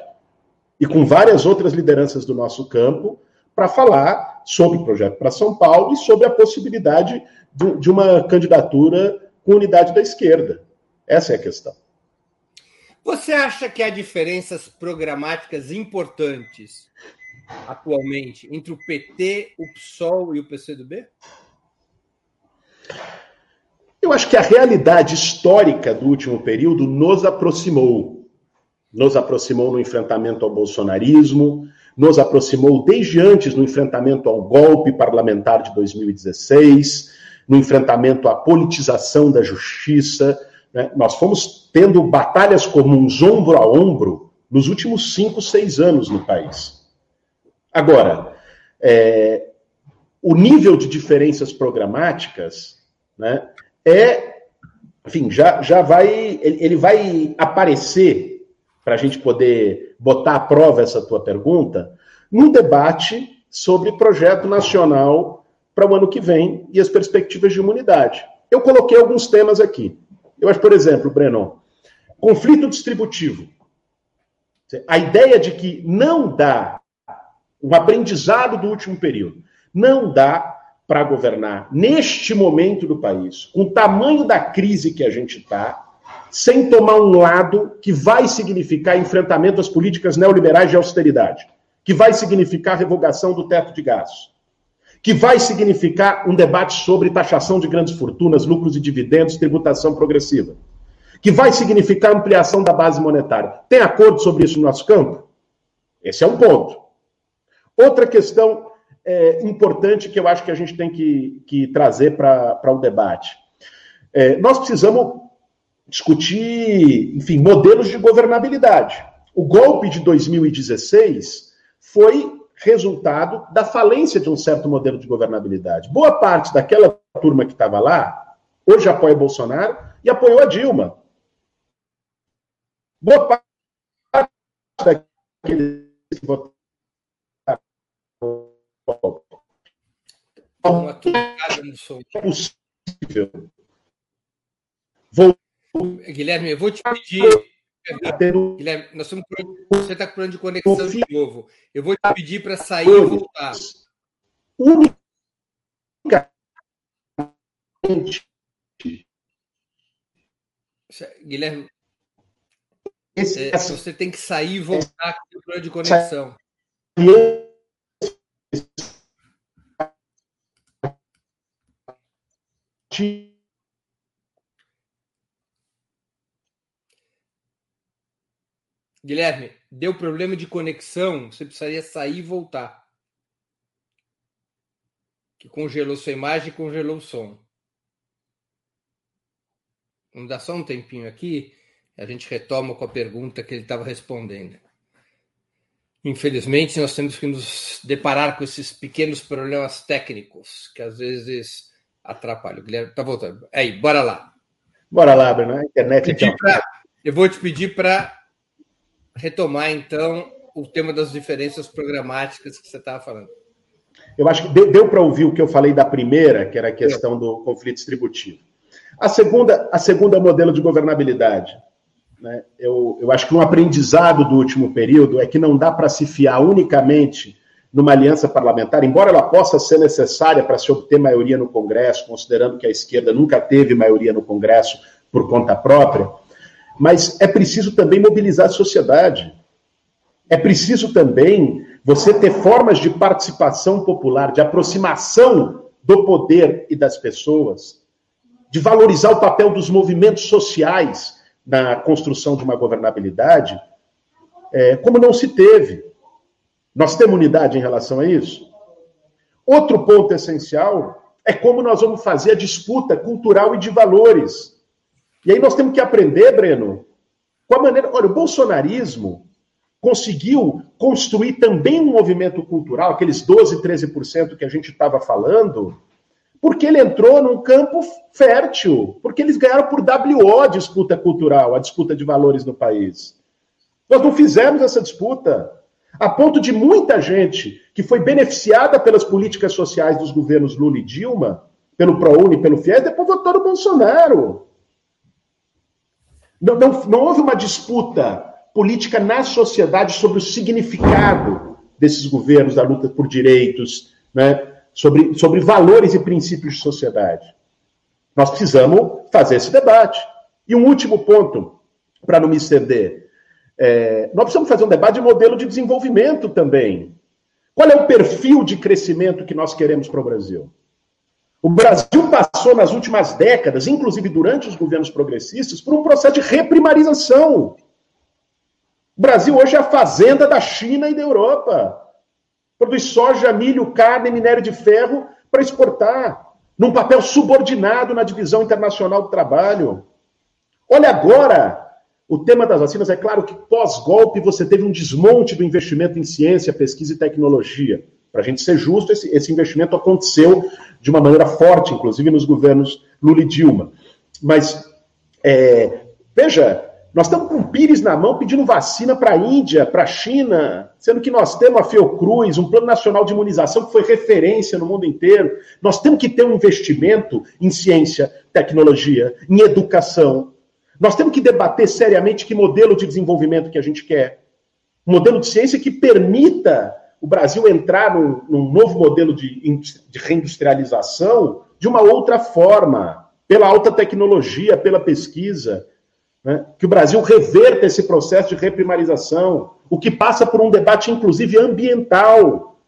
e com várias outras lideranças do nosso campo, para falar sobre o projeto para São Paulo e sobre a possibilidade de, de uma candidatura com unidade da esquerda. Essa é a questão. Você acha que há diferenças programáticas importantes atualmente entre o PT, o PSOL e o PCdoB? Eu acho que a realidade histórica do último período nos aproximou. Nos aproximou no enfrentamento ao bolsonarismo, nos aproximou desde antes no enfrentamento ao golpe parlamentar de 2016, no enfrentamento à politização da justiça. Né? Nós fomos tendo batalhas comuns ombro a ombro nos últimos cinco, seis anos no país. Agora, é, o nível de diferenças programáticas né, é, enfim, já, já vai, ele vai aparecer, para a gente poder botar à prova essa tua pergunta, no debate sobre projeto nacional para o ano que vem e as perspectivas de imunidade. Eu coloquei alguns temas aqui. Eu acho, por exemplo, Breno, conflito distributivo. A ideia de que não dá o aprendizado do último período. Não dá para governar neste momento do país, com o tamanho da crise que a gente está, sem tomar um lado que vai significar enfrentamento às políticas neoliberais de austeridade, que vai significar revogação do teto de gastos, que vai significar um debate sobre taxação de grandes fortunas, lucros e dividendos, tributação progressiva, que vai significar ampliação da base monetária. Tem acordo sobre isso no nosso campo? Esse é um ponto. Outra questão é, importante que eu acho que a gente tem que, que trazer para o debate. É, nós precisamos discutir, enfim, modelos de governabilidade. O golpe de 2016 foi resultado da falência de um certo modelo de governabilidade. Boa parte daquela turma que estava lá hoje apoia Bolsonaro e apoiou a Dilma. Boa parte daqueles que votaram. É possível. Guilherme, eu vou te pedir Guilherme, nós estamos você está com problema de conexão de novo. Eu vou te pedir para sair e voltar. Unicamente. Guilherme, é, você tem que sair e voltar com o problema de conexão. Guilherme, deu problema de conexão, você precisaria sair e voltar. Que congelou sua imagem e congelou o som. Vamos dar só um tempinho aqui, a gente retoma com a pergunta que ele estava respondendo. Infelizmente, nós temos que nos deparar com esses pequenos problemas técnicos que às vezes atrapalham. O Guilherme está voltando. Aí, bora lá. Bora lá, Bruno. A internet. Então. Pra, eu vou te pedir para retomar, então, o tema das diferenças programáticas que você estava falando. Eu acho que deu, deu para ouvir o que eu falei da primeira, que era a questão do conflito distributivo. A segunda, a segunda modelo de governabilidade. Né? Eu, eu acho que um aprendizado do último período é que não dá para se fiar unicamente numa aliança parlamentar, embora ela possa ser necessária para se obter maioria no Congresso, considerando que a esquerda nunca teve maioria no Congresso por conta própria, mas é preciso também mobilizar a sociedade. É preciso também você ter formas de participação popular, de aproximação do poder e das pessoas, de valorizar o papel dos movimentos sociais na construção de uma governabilidade, é, como não se teve. Nós temos unidade em relação a isso? Outro ponto essencial é como nós vamos fazer a disputa cultural e de valores. E aí nós temos que aprender, Breno, com a maneira. Olha, o bolsonarismo conseguiu construir também um movimento cultural, aqueles 12, 13% que a gente estava falando, porque ele entrou num campo fértil, porque eles ganharam por WO a disputa cultural, a disputa de valores no país. Nós não fizemos essa disputa, a ponto de muita gente que foi beneficiada pelas políticas sociais dos governos Lula e Dilma, pelo ProUni, pelo FIES, depois votou no Bolsonaro. Não, não, não houve uma disputa política na sociedade sobre o significado desses governos da luta por direitos, né? sobre, sobre valores e princípios de sociedade. Nós precisamos fazer esse debate. E um último ponto, para não me estender. É, nós precisamos fazer um debate de modelo de desenvolvimento também. Qual é o perfil de crescimento que nós queremos para o Brasil? O Brasil passou nas últimas décadas, inclusive durante os governos progressistas, por um processo de reprimarização. O Brasil hoje é a fazenda da China e da Europa. Produz soja, milho, carne, minério de ferro para exportar, num papel subordinado na divisão internacional do trabalho. Olha agora o tema das vacinas. É claro que pós-golpe você teve um desmonte do investimento em ciência, pesquisa e tecnologia. Para a gente ser justo, esse, esse investimento aconteceu de uma maneira forte, inclusive nos governos Lula e Dilma. Mas, é, veja, nós estamos com Pires na mão pedindo vacina para a Índia, para a China, sendo que nós temos a Fiocruz, um plano nacional de imunização que foi referência no mundo inteiro. Nós temos que ter um investimento em ciência, tecnologia, em educação. Nós temos que debater seriamente que modelo de desenvolvimento que a gente quer. Um modelo de ciência que permita o Brasil entrar num, num novo modelo de, de reindustrialização de uma outra forma, pela alta tecnologia, pela pesquisa. Né? Que o Brasil reverta esse processo de reprimarização, o que passa por um debate, inclusive, ambiental,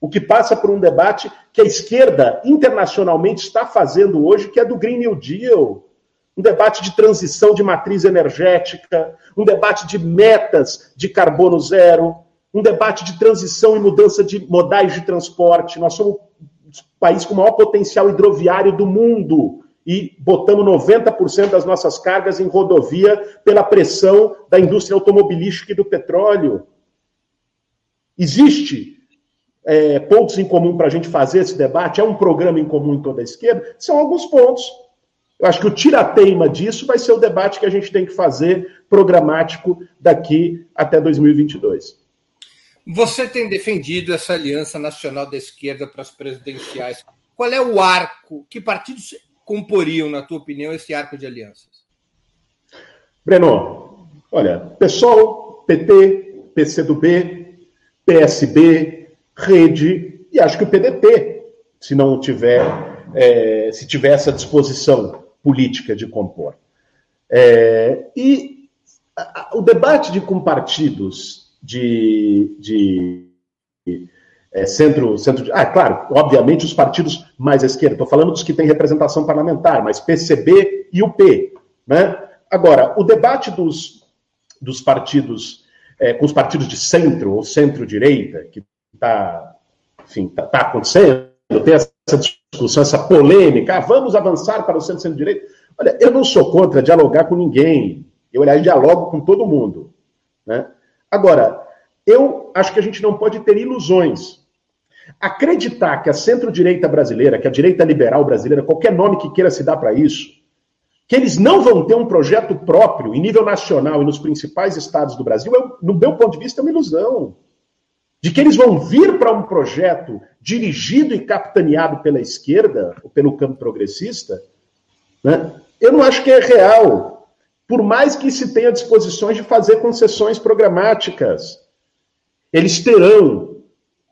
o que passa por um debate que a esquerda internacionalmente está fazendo hoje, que é do Green New Deal, um debate de transição de matriz energética, um debate de metas de carbono zero, um debate de transição e mudança de modais de transporte. Nós somos o país com o maior potencial hidroviário do mundo e botamos 90% das nossas cargas em rodovia pela pressão da indústria automobilística e do petróleo. Existe é, pontos em comum para a gente fazer esse debate? É um programa em comum em toda a esquerda? São alguns pontos. Eu acho que o tirateima disso vai ser o debate que a gente tem que fazer programático daqui até 2022. Você tem defendido essa aliança nacional da esquerda para as presidenciais. Qual é o arco? Que partidos comporiam, na tua opinião, esse arco de alianças? Breno, olha, PSOL, PT, PCdoB, PSB, Rede e acho que o PDT, se não tiver, é, se tiver essa disposição política de compor. É, e a, a, o debate de compartidos de, de é, centro, centro de, ah, claro, obviamente os partidos mais à esquerda, estou falando dos que têm representação parlamentar, mas PCB e UP, né? Agora, o debate dos, dos partidos, é, com os partidos de centro ou centro-direita, que está, enfim, está tá acontecendo, tem essa discussão, essa polêmica, ah, vamos avançar para o centro-centro-direita. Olha, eu não sou contra dialogar com ninguém, eu, aliás, dialogo com todo mundo, né? Agora, eu acho que a gente não pode ter ilusões. Acreditar que a centro-direita brasileira, que a direita liberal brasileira, qualquer nome que queira se dar para isso, que eles não vão ter um projeto próprio em nível nacional e nos principais estados do Brasil, é, no meu ponto de vista, é uma ilusão. De que eles vão vir para um projeto dirigido e capitaneado pela esquerda, ou pelo campo progressista, né? eu não acho que é real por mais que se tenha disposições de fazer concessões programáticas. Eles terão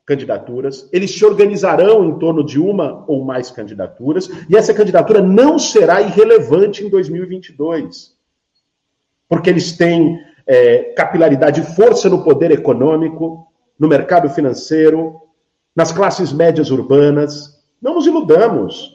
candidaturas, eles se organizarão em torno de uma ou mais candidaturas, e essa candidatura não será irrelevante em 2022. Porque eles têm é, capilaridade e força no poder econômico, no mercado financeiro, nas classes médias urbanas. Não nos iludamos.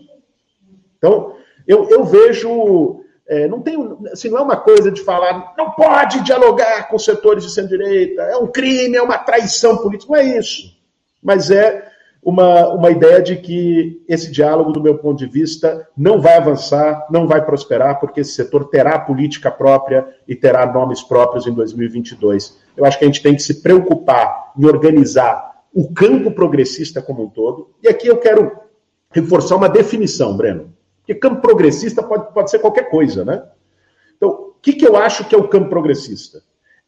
Então, eu, eu vejo é, não tem, assim, não é uma coisa de falar, não pode dialogar com setores de centro-direita, é um crime, é uma traição política, não é isso. Mas é uma, uma ideia de que esse diálogo, do meu ponto de vista, não vai avançar, não vai prosperar, porque esse setor terá política própria e terá nomes próprios em 2022. Eu acho que a gente tem que se preocupar em organizar o campo progressista como um todo. E aqui eu quero reforçar uma definição, Breno. Porque campo progressista pode, pode ser qualquer coisa, né? Então, o que, que eu acho que é o campo progressista?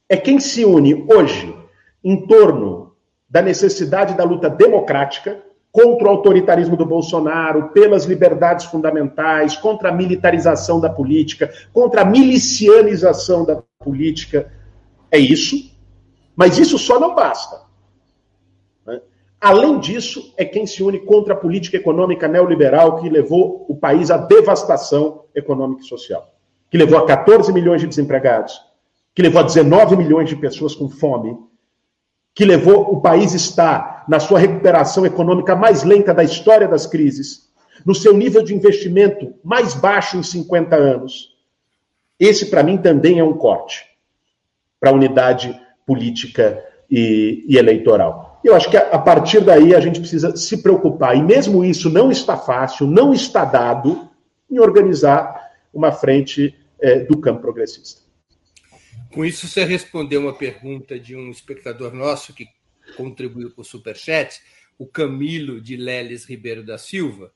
É quem se une hoje em torno da necessidade da luta democrática contra o autoritarismo do Bolsonaro, pelas liberdades fundamentais, contra a militarização da política, contra a milicianização da política. É isso. Mas isso só não basta. Além disso, é quem se une contra a política econômica neoliberal que levou o país à devastação econômica e social, que levou a 14 milhões de desempregados, que levou a 19 milhões de pessoas com fome, que levou o país a estar na sua recuperação econômica mais lenta da história das crises, no seu nível de investimento mais baixo em 50 anos. Esse, para mim, também é um corte para a unidade política e, e eleitoral. Eu acho que a partir daí a gente precisa se preocupar, e mesmo isso não está fácil, não está dado, em organizar uma frente é, do campo progressista. Com isso, você respondeu uma pergunta de um espectador nosso que contribuiu com o Superchat, o Camilo de Leles Ribeiro da Silva,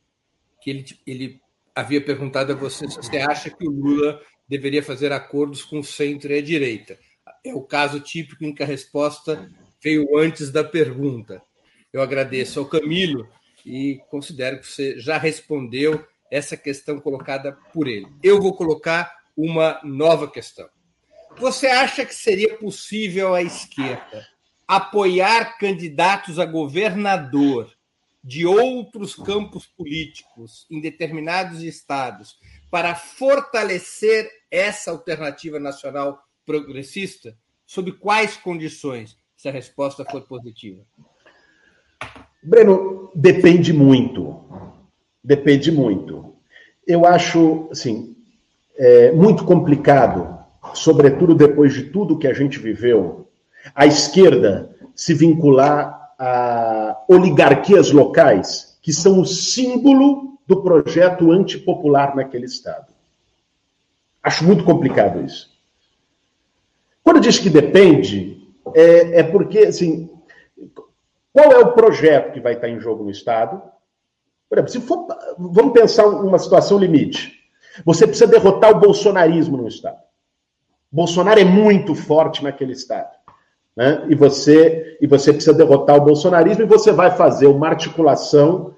que ele, ele havia perguntado a você se você acha que o Lula deveria fazer acordos com o centro e a direita. É o caso típico em que a resposta veio antes da pergunta. Eu agradeço ao Camilo e considero que você já respondeu essa questão colocada por ele. Eu vou colocar uma nova questão. Você acha que seria possível à esquerda apoiar candidatos a governador de outros campos políticos em determinados estados para fortalecer essa alternativa nacional progressista? Sob quais condições? se a resposta for positiva? Breno, depende muito. Depende muito. Eu acho, assim, é muito complicado, sobretudo depois de tudo que a gente viveu, a esquerda se vincular a oligarquias locais, que são o símbolo do projeto antipopular naquele Estado. Acho muito complicado isso. Quando diz que depende, é, é porque, assim, qual é o projeto que vai estar em jogo no Estado? Por exemplo, se for, vamos pensar uma situação limite. Você precisa derrotar o bolsonarismo no Estado. Bolsonaro é muito forte naquele Estado. Né? E, você, e você precisa derrotar o bolsonarismo e você vai fazer uma articulação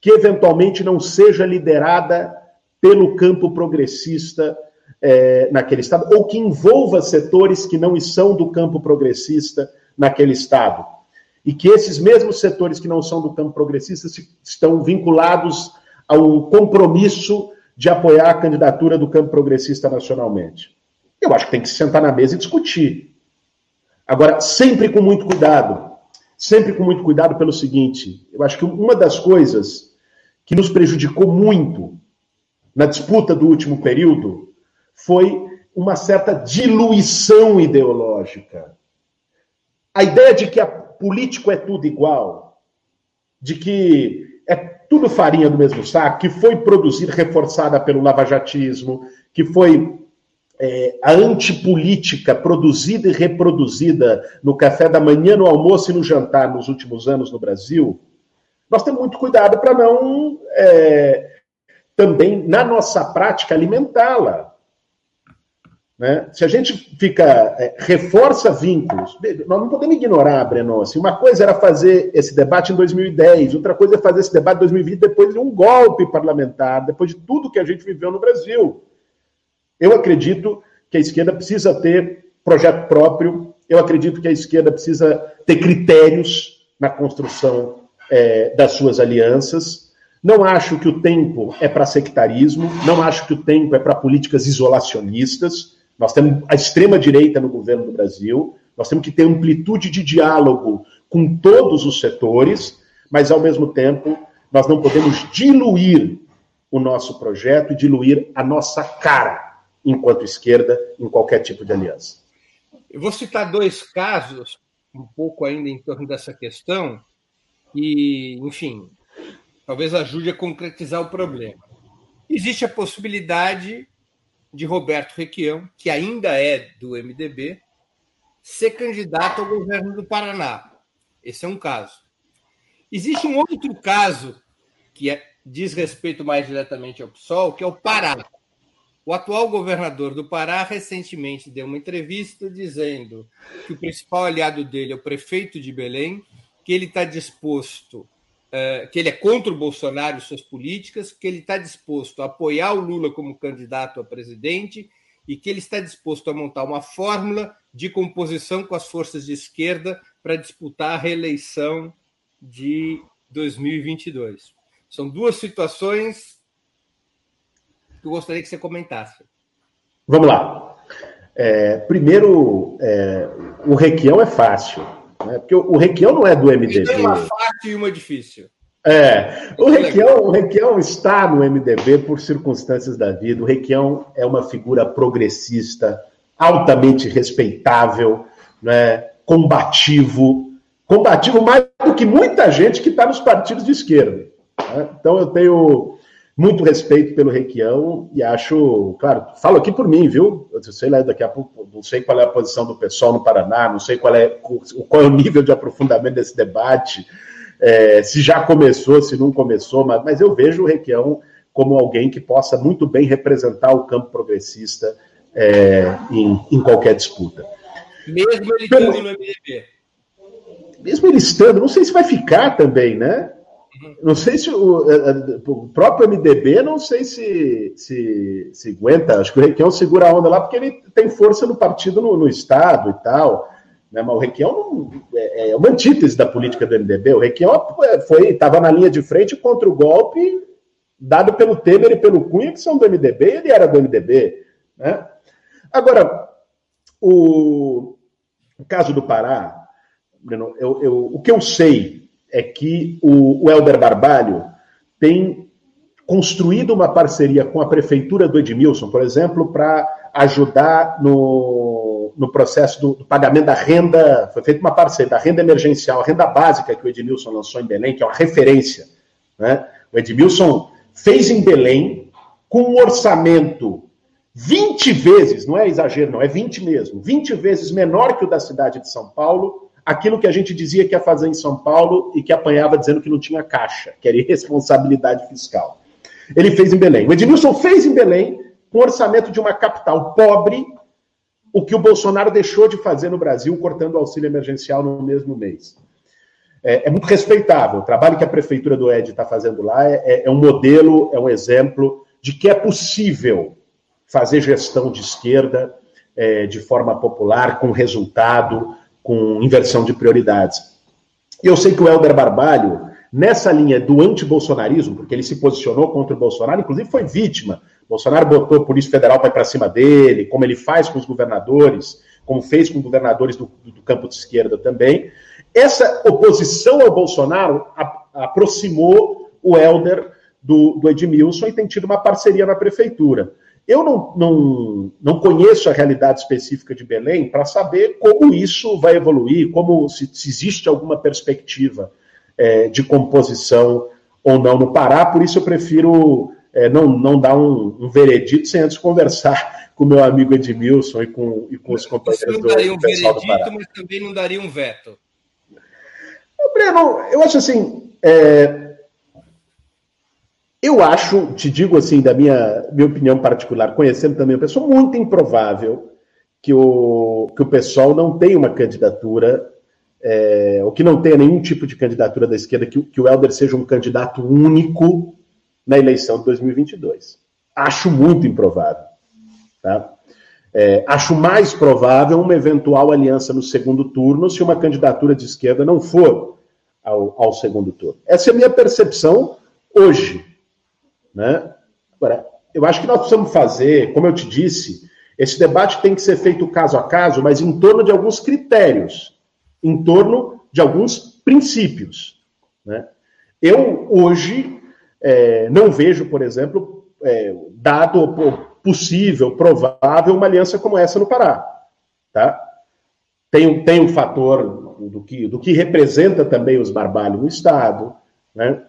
que eventualmente não seja liderada pelo campo progressista é, naquele Estado, ou que envolva setores que não são do campo progressista naquele Estado e que esses mesmos setores que não são do campo progressista estão vinculados ao compromisso de apoiar a candidatura do campo progressista nacionalmente. Eu acho que tem que se sentar na mesa e discutir. Agora, sempre com muito cuidado. Sempre com muito cuidado pelo seguinte: eu acho que uma das coisas que nos prejudicou muito na disputa do último período foi uma certa diluição ideológica. A ideia de que a político é tudo igual, de que é tudo farinha do mesmo saco, que foi produzida, reforçada pelo lavajatismo, que foi é, a antipolítica produzida e reproduzida no café da manhã, no almoço e no jantar nos últimos anos no Brasil, nós temos muito cuidado para não é, também, na nossa prática, alimentá-la. Né? Se a gente fica é, reforça vínculos, nós não podemos ignorar, Breno. Assim, uma coisa era fazer esse debate em 2010, outra coisa é fazer esse debate em 2020 depois de um golpe parlamentar, depois de tudo que a gente viveu no Brasil. Eu acredito que a esquerda precisa ter projeto próprio, eu acredito que a esquerda precisa ter critérios na construção é, das suas alianças. Não acho que o tempo é para sectarismo, não acho que o tempo é para políticas isolacionistas. Nós temos a extrema-direita no governo do Brasil, nós temos que ter amplitude de diálogo com todos os setores, mas, ao mesmo tempo, nós não podemos diluir o nosso projeto e diluir a nossa cara enquanto esquerda em qualquer tipo de aliança. Eu vou citar dois casos, um pouco ainda em torno dessa questão, e, enfim, talvez ajude a concretizar o problema. Existe a possibilidade de Roberto Requião, que ainda é do MDB, ser candidato ao governo do Paraná. Esse é um caso. Existe um outro caso que é, diz respeito mais diretamente ao PSOL, que é o Pará. O atual governador do Pará recentemente deu uma entrevista dizendo que o principal aliado dele é o prefeito de Belém, que ele está disposto eh, que ele é contra o Bolsonaro e suas políticas, que ele está disposto a apoiar o Lula como candidato a presidente e que ele está disposto a montar uma fórmula de composição com as forças de esquerda para disputar a reeleição de 2022. São duas situações que eu gostaria que você comentasse. Vamos lá. É, primeiro, é, o Requião é fácil. Né? Porque o, o Requião não é do MDB. Tem uma fácil e uma difícil. É, o Requião, o Requião está no MDB por circunstâncias da vida. O Requião é uma figura progressista, altamente respeitável, né, combativo, combativo mais do que muita gente que está nos partidos de esquerda. Né? Então eu tenho muito respeito pelo Requião e acho, claro, falo aqui por mim, viu? Eu sei lá daqui a pouco, não sei qual é a posição do pessoal no Paraná, não sei qual é, qual é o nível de aprofundamento desse debate, é, se já começou, se não começou, mas, mas eu vejo o Requião como alguém que possa muito bem representar o campo progressista é, em, em, qualquer disputa. Mesmo ele estando no MDB. Mesmo ele estando, não sei se vai ficar também, né? Não sei se o, é, é, o, próprio MDB, não sei se, se, se aguenta. Acho que o Requião segura a onda lá porque ele tem força no partido, no, no Estado e tal. Né? Mas o Requião não, é, é uma antítese da política do MDB. O Requião estava na linha de frente contra o golpe dado pelo Temer e pelo Cunha, que são do MDB, e ele era do MDB. Né? Agora, o, o caso do Pará, eu, eu, o que eu sei é que o, o Helder Barbalho tem construído uma parceria com a prefeitura do Edmilson, por exemplo, para ajudar no, no processo do, do, pagamento da renda. Foi feita uma parceria da renda emergencial, a renda básica que o Edmilson lançou em Belém, que é uma referência. Né? O Edmilson fez em Belém, com um orçamento 20 vezes, não é exagero, não, é 20 mesmo, 20 vezes menor que o da cidade de São Paulo, aquilo que a gente dizia que ia fazer em São Paulo e que apanhava dizendo que não tinha caixa, que era irresponsabilidade fiscal. Ele fez em Belém. O Edmilson fez em Belém, com orçamento de uma capital pobre, o que o Bolsonaro deixou de fazer no Brasil, cortando o auxílio emergencial no mesmo mês. É, é muito respeitável. O trabalho que a prefeitura do Ed está fazendo lá é, é, é um modelo, é um exemplo de que é possível fazer gestão de esquerda é, de forma popular, com resultado, com inversão de prioridades. E eu sei que o Helder Barbalho, nessa linha do anti-bolsonarismo, porque ele se posicionou contra o Bolsonaro, inclusive foi vítima. Bolsonaro botou a Polícia Federal para ir para cima dele, como ele faz com os governadores, como fez com governadores do, do campo de esquerda também. Essa oposição ao Bolsonaro a, aproximou o Helder do, do Edmilson e tem tido uma parceria na prefeitura. Eu não, não, não conheço a realidade específica de Belém para saber como isso vai evoluir, como se, se existe alguma perspectiva é, de composição ou não no Pará, por isso eu prefiro é, não, não dar um, um, veredito sem antes conversar com meu amigo Edmilson e com, e com os companheiros Você não daria um veredito, mas também não daria um veto. Breno, eu acho assim, é, eu acho, te digo assim, da minha, minha opinião particular, conhecendo também o pessoal, muito improvável que o, que o pessoal não tenha uma candidatura, é, ou que não tenha nenhum tipo de candidatura da esquerda, que, que o Helder seja um candidato único na eleição de 2022. Acho muito improvável. Tá? É, acho mais provável uma eventual aliança no segundo turno se uma candidatura de esquerda não for ao, ao segundo turno. Essa é a minha percepção hoje. Né? Agora, eu acho que nós precisamos fazer, como eu te disse, esse debate tem que ser feito caso a caso, mas em torno de alguns critérios, em torno de alguns princípios. Né? Eu, hoje, é, não vejo, por exemplo, é, dado possível, provável, uma aliança como essa no Pará. Tá? Tem, tem um fator do que, do que representa também os barbalhos no Estado, né?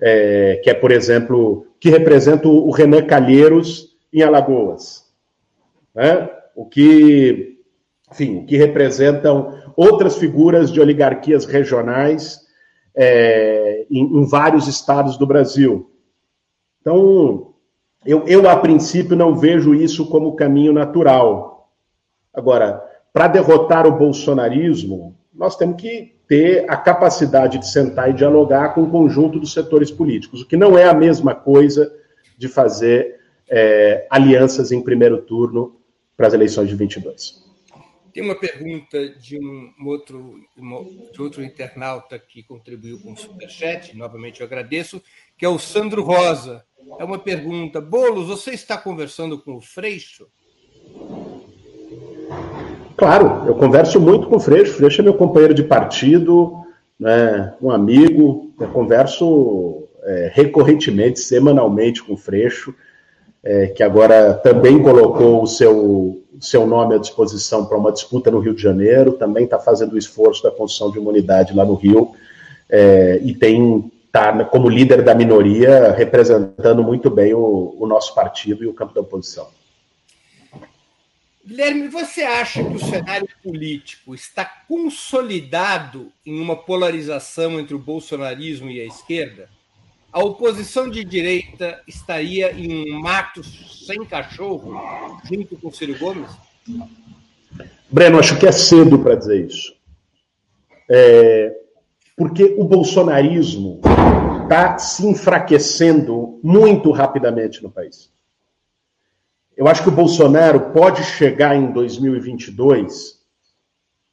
É, que é, por exemplo, que representa o Renan Calheiros em Alagoas. Né? O que, enfim, que representam outras figuras de oligarquias regionais é, em, em, vários estados do Brasil. Então, eu, eu, a princípio, não vejo isso como caminho natural. Agora, para derrotar o bolsonarismo, nós temos que ter a capacidade de sentar e dialogar com o conjunto dos setores políticos, o que não é a mesma coisa de fazer é, alianças em primeiro turno para as eleições de 22. Tem uma pergunta de um outro, de outro internauta que contribuiu com o Superchat, novamente eu agradeço, que é o Sandro Rosa. É uma pergunta: Bolos, você está conversando com o Freixo? Claro, eu converso muito com o Freixo. O Freixo é meu companheiro de partido, né, um amigo. Eu converso é, recorrentemente, semanalmente com o Freixo, é, que agora também colocou o seu, seu nome à disposição para uma disputa no Rio de Janeiro, também está fazendo o esforço da construção de uma unidade lá no Rio, é, e tem tá como líder da minoria, representando muito bem o, o nosso partido e o campo da oposição. Guilherme, você acha que o cenário político está consolidado em uma polarização entre o bolsonarismo e a esquerda? A oposição de direita estaria em um mato sem cachorro, junto com o Ciro Gomes? Breno, acho que é cedo para dizer isso. É, porque o bolsonarismo está se enfraquecendo muito rapidamente no país. Eu acho que o Bolsonaro pode chegar em 2022,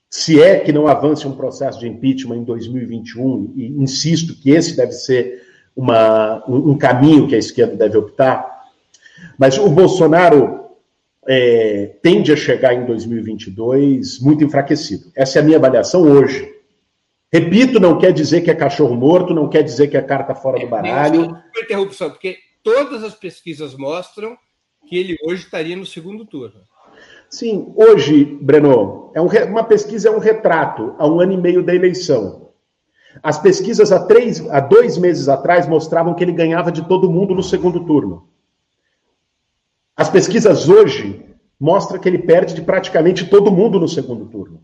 se é que não avance um processo de impeachment em 2021, e insisto que esse deve ser uma, um caminho que a esquerda deve optar, mas o Bolsonaro é, tende a chegar em 2022 muito enfraquecido. Essa é a minha avaliação hoje. Repito, não quer dizer que é cachorro morto, não quer dizer que é carta fora do baralho. Uma interrupção, porque todas as pesquisas mostram que ele hoje estaria no segundo turno. Sim, hoje, Breno, é um, uma pesquisa é um retrato a um ano e meio da eleição. As pesquisas há, três, há dois meses atrás mostravam que ele ganhava de todo mundo no segundo turno. As pesquisas hoje mostram que ele perde de praticamente todo mundo no segundo turno.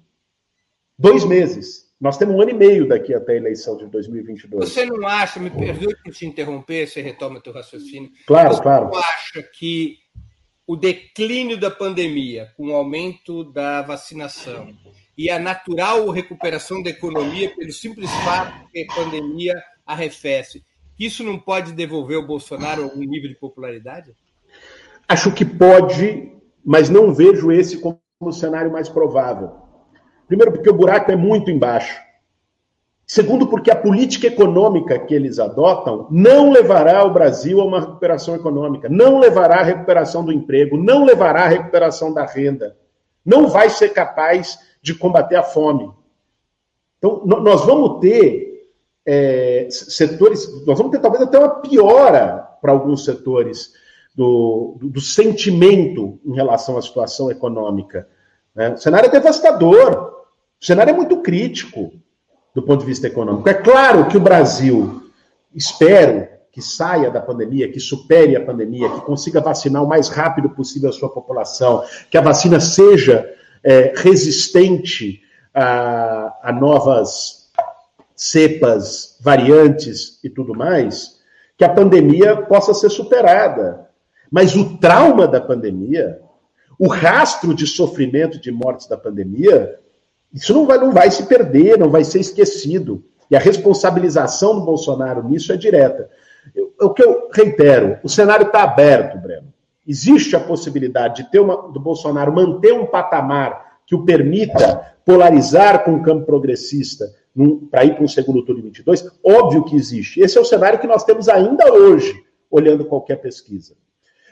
Dois meses. Nós temos um ano e meio daqui até a eleição de 2022. Você não acha, me perdoe por te interromper, você retoma teu raciocínio. Claro, você claro. Você não acha que o declínio da pandemia, com o aumento da vacinação e a natural recuperação da economia pelo simples fato que a pandemia arrefece, isso não pode devolver ao Bolsonaro algum nível de popularidade? Acho que pode, mas não vejo esse como o cenário mais provável. Primeiro, porque o buraco é muito embaixo. Segundo, porque a política econômica que eles adotam não levará o Brasil a uma recuperação econômica, não levará à recuperação do emprego, não levará à recuperação da renda, não vai ser capaz de combater a fome. Então, nós vamos ter é, setores, nós vamos ter talvez até uma piora para alguns setores do, do, do sentimento em relação à situação econômica. Né? O cenário é devastador, o cenário é muito crítico do ponto de vista econômico. É claro que o Brasil, espero que saia da pandemia, que supere a pandemia, que consiga vacinar o mais rápido possível a sua população, que a vacina seja é, resistente a, a novas cepas, variantes e tudo mais, que a pandemia possa ser superada. Mas o trauma da pandemia, o rastro de sofrimento de mortes da pandemia, isso não vai, não vai se perder, não vai ser esquecido. E a responsabilização do Bolsonaro nisso é direta. Eu, o que eu reitero, o cenário está aberto, Breno. Existe a possibilidade de ter uma, do Bolsonaro manter um patamar que o permita polarizar com o campo progressista para ir para um segundo turno de 22? Óbvio que existe. Esse é o cenário que nós temos ainda hoje, olhando qualquer pesquisa.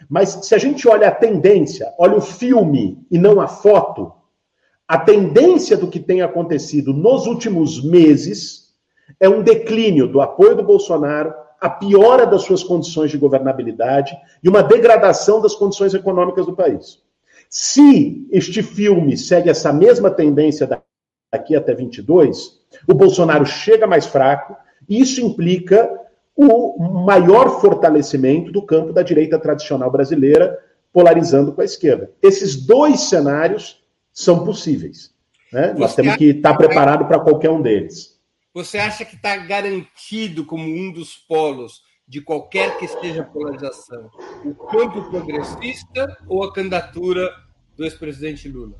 Mas se a gente olha a tendência, olha o filme e não a foto, a tendência do que tem acontecido nos últimos meses é um declínio do apoio do Bolsonaro, a piora das suas condições de governabilidade e uma degradação das condições econômicas do país. Se este filme segue essa mesma tendência daqui até 22, o Bolsonaro chega mais fraco e isso implica o maior fortalecimento do campo da direita tradicional brasileira, polarizando com a esquerda. Esses dois cenários são possíveis. Né? Nós temos que estar tá preparado para qualquer um deles. Você acha que está garantido como um dos polos de qualquer que seja a polarização o campo progressista ou a candidatura do ex-presidente Lula?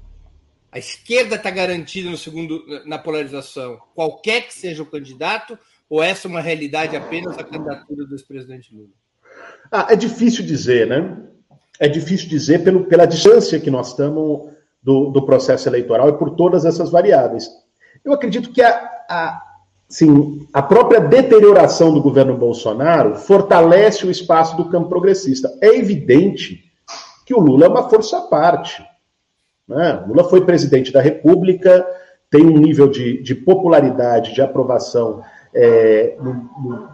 A esquerda está garantida no segundo na polarização, qualquer que seja o candidato, ou essa é uma realidade apenas a candidatura do ex-presidente Lula? Ah, é difícil dizer, né? É difícil dizer pelo, pela distância que nós estamos do, do processo eleitoral e por todas essas variáveis. Eu acredito que a, a, sim, a própria deterioração do governo Bolsonaro fortalece o espaço do campo progressista. É evidente que o Lula é uma força à parte. Né? Lula foi presidente da República, tem um nível de, de popularidade, de aprovação é, no, no,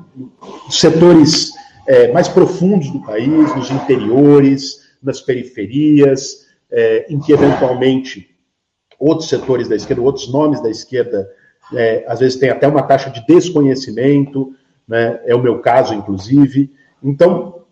nos setores é, mais profundos do país, nos interiores, nas periferias, é, em que eventualmente outros setores da esquerda, outros nomes da esquerda, é, às vezes tem até uma taxa de desconhecimento, né? é o meu caso, inclusive. Então,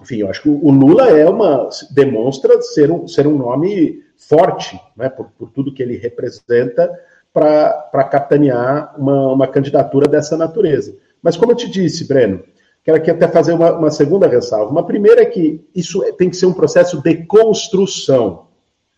enfim, eu acho que o Lula é uma demonstra ser um, ser um nome forte, né? por, por tudo que ele representa, para capitanear uma, uma candidatura dessa natureza. Mas, como eu te disse, Breno, quero aqui até fazer uma, uma, segunda ressalva. Uma primeira é que isso tem que ser um processo de construção,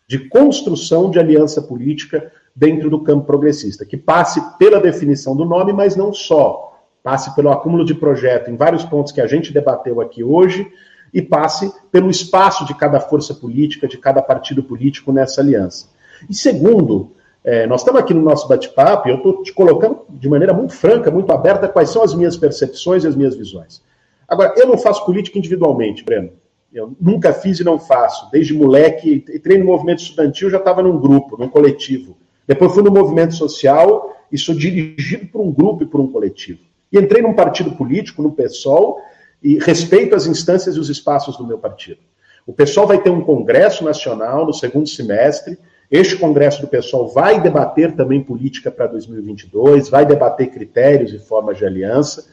de construção de aliança política dentro do campo progressista, que passe pela definição do nome, mas não só, passe pelo acúmulo de projeto em vários pontos que a gente debateu aqui hoje e passe pelo espaço de cada força política, de cada partido político nessa aliança. E segundo, é, nós estamos aqui no nosso bate-papo e eu estou te colocando de maneira muito franca, muito aberta, quais são as minhas percepções e as minhas visões. Agora, eu não faço política individualmente, Breno. Eu nunca fiz e não faço. Desde moleque, entrei no movimento estudantil, já estava num grupo, num coletivo. Depois fui no movimento social e sou dirigido por um grupo e por um coletivo. E entrei num partido político, no PSOL, e respeito as instâncias e os espaços do meu partido. O PSOL vai ter um congresso nacional no segundo semestre, Este Congresso do Pessoal vai debater também política para 2022, vai debater critérios e formas de aliança,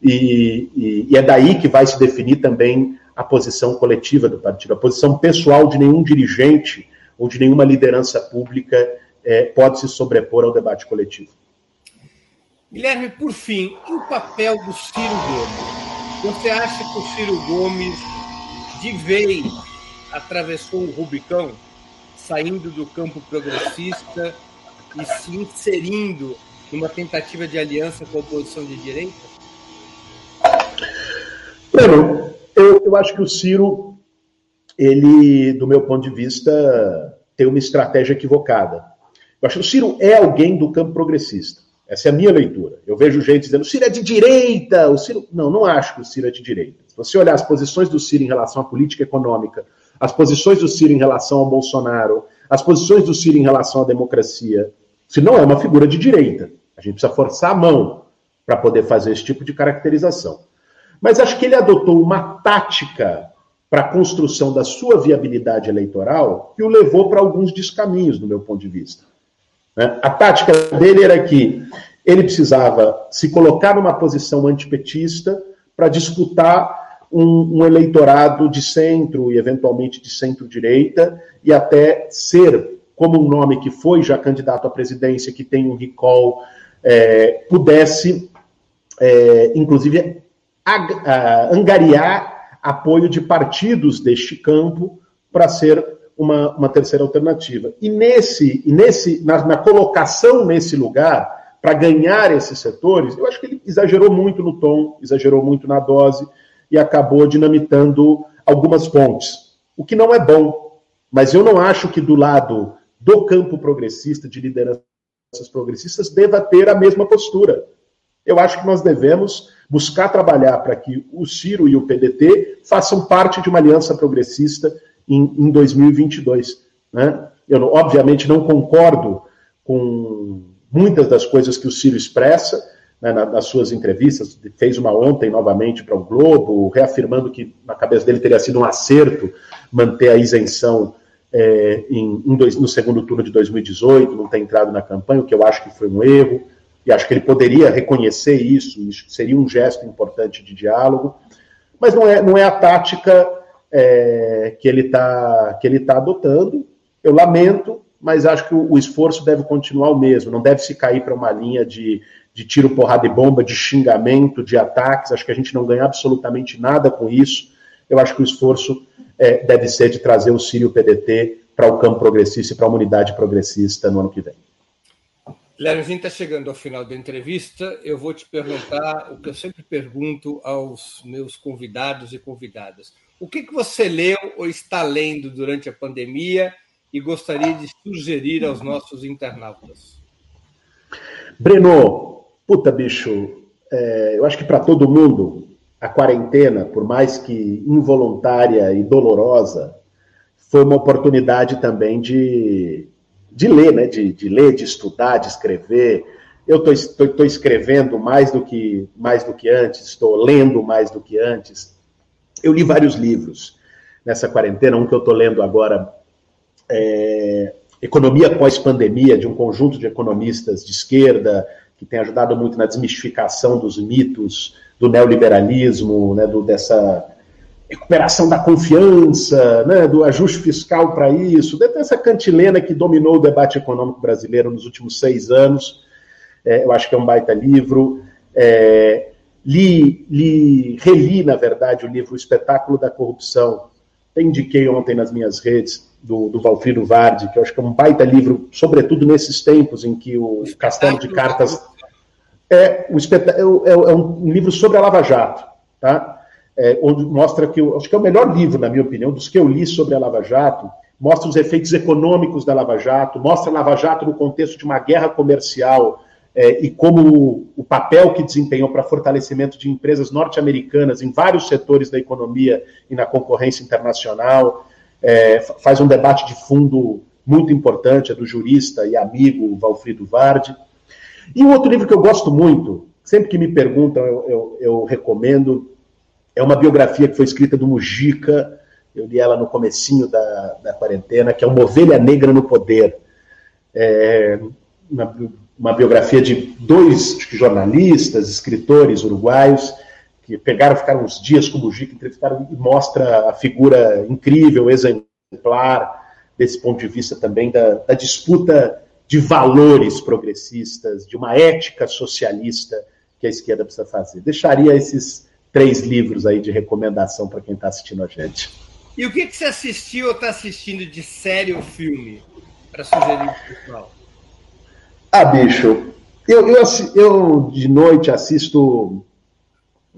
e, e, e, é daí que vai se definir também a posição coletiva do partido. A posição pessoal de nenhum dirigente ou de nenhuma liderança pública é, pode se sobrepor ao debate coletivo. Guilherme, por fim, e o papel do Ciro Gomes? Você acha que o Ciro Gomes, de vez, atravessou o Rubicão, saindo do campo progressista e se inserindo numa tentativa de aliança com a oposição de direita? Bueno, eu, eu acho que o Ciro, ele, do meu ponto de vista, tem uma estratégia equivocada. Eu acho que o Ciro é alguém do campo progressista. Essa é a minha leitura. Eu vejo gente dizendo, o Ciro é de direita, o Ciro... Não, não acho que o Ciro é de direita. Se você olhar as posições do Ciro em relação à política econômica, as posições do Ciro em relação ao Bolsonaro, as posições do Ciro em relação à democracia, se não é uma figura de direita. A gente precisa forçar a mão para poder fazer esse tipo de caracterização. Mas acho que ele adotou uma tática para a construção da sua viabilidade eleitoral que o levou para alguns descaminhos, do meu ponto de vista. Né? A tática dele era que ele precisava se colocar numa posição antipetista para disputar um, um, eleitorado de centro e eventualmente de centro-direita e até ser, como um nome que foi já candidato à presidência, que tem um recall, é, pudesse, é, inclusive, angariar apoio de partidos deste campo para ser uma, uma, terceira alternativa. E nesse, e nesse na, na colocação nesse lugar, para ganhar esses setores, eu acho que ele exagerou muito no tom, exagerou muito na dose e acabou dinamitando algumas pontes, o que não é bom. Mas eu não acho que do lado do campo progressista, de lideranças progressistas, deva ter a mesma postura. Eu acho que nós devemos buscar trabalhar para que o Ciro e o PDT façam parte de uma aliança progressista em, em 2022. Né? Eu, obviamente, não concordo com muitas das coisas que o Ciro expressa né, nas suas entrevistas. Fez uma ontem novamente para o Globo, reafirmando que na cabeça dele teria sido um acerto manter a isenção é, em, em dois, no segundo turno de 2018, não ter entrado na campanha, o que eu acho que foi um erro e acho que ele poderia reconhecer isso, isso seria um gesto importante de diálogo, mas não é, não é a tática é, que ele está tá adotando. Eu lamento, mas acho que o, o, esforço deve continuar o mesmo, não deve se cair para uma linha de, de tiro, porrada e bomba, de xingamento, de ataques. Acho que a gente não ganha absolutamente nada com isso. Eu acho que o esforço é, deve ser de trazer o Sírio PDT para o campo progressista e para a unidade progressista no ano que vem. A gente está chegando ao final da entrevista. Eu vou te perguntar o que eu sempre pergunto aos meus convidados e convidadas. O que, que você leu ou está lendo durante a pandemia e gostaria de sugerir aos nossos internautas? Breno, puta bicho, é, eu acho que para todo mundo a quarentena, por mais que involuntária e dolorosa, foi uma oportunidade também de de ler, né? De, de ler, de estudar, de escrever. Eu estou escrevendo mais do que mais do que antes, estou lendo mais do que antes. Eu li vários livros nessa quarentena, um que eu estou lendo agora é Economia pós-pandemia, de um conjunto de economistas de esquerda, que tem ajudado muito na desmistificação dos mitos do neoliberalismo, né, do, dessa recuperação da confiança, né, do ajuste fiscal para isso, dessa cantilena que dominou o debate econômico brasileiro nos últimos seis anos. É, eu acho que é um baita livro. É, li, li, reli, na verdade, o livro O Espetáculo da Corrupção. Eu indiquei ontem nas minhas redes, do, do Valfrido Vardi, que eu acho que é um baita livro, sobretudo nesses tempos em que o Castelo de Cartas. É, é, é, é um livro sobre a Lava Jato, tá? é, onde mostra que, eu, acho que é o melhor livro, na minha opinião, dos que eu li sobre a Lava Jato, mostra os efeitos econômicos da Lava Jato, mostra a Lava Jato no contexto de uma guerra comercial é, e como o, o, papel que desempenhou para fortalecimento de empresas norte-americanas em vários setores da economia e na concorrência internacional. É, faz um debate de fundo muito importante, é do jurista e amigo Valfrido Vardi. E um outro livro que eu gosto muito, sempre que me perguntam, eu, eu, eu recomendo, é uma biografia que foi escrita do Mujica, eu li ela no comecinho da, da quarentena, que é Uma Ovelha Negra no Poder. é, uma, uma, biografia de dois jornalistas, escritores uruguaios, que pegaram, ficaram uns dias com o Mujica, entrevistaram e mostra a figura incrível, exemplar, desse ponto de vista também da, da disputa de valores progressistas, de uma ética socialista que a esquerda precisa fazer. Deixaria esses três livros aí de recomendação para quem está assistindo a gente. E o que, que você assistiu ou está assistindo de série ou filme para sugerir para o pessoal? Ah, bicho, eu, eu, eu, de noite assisto,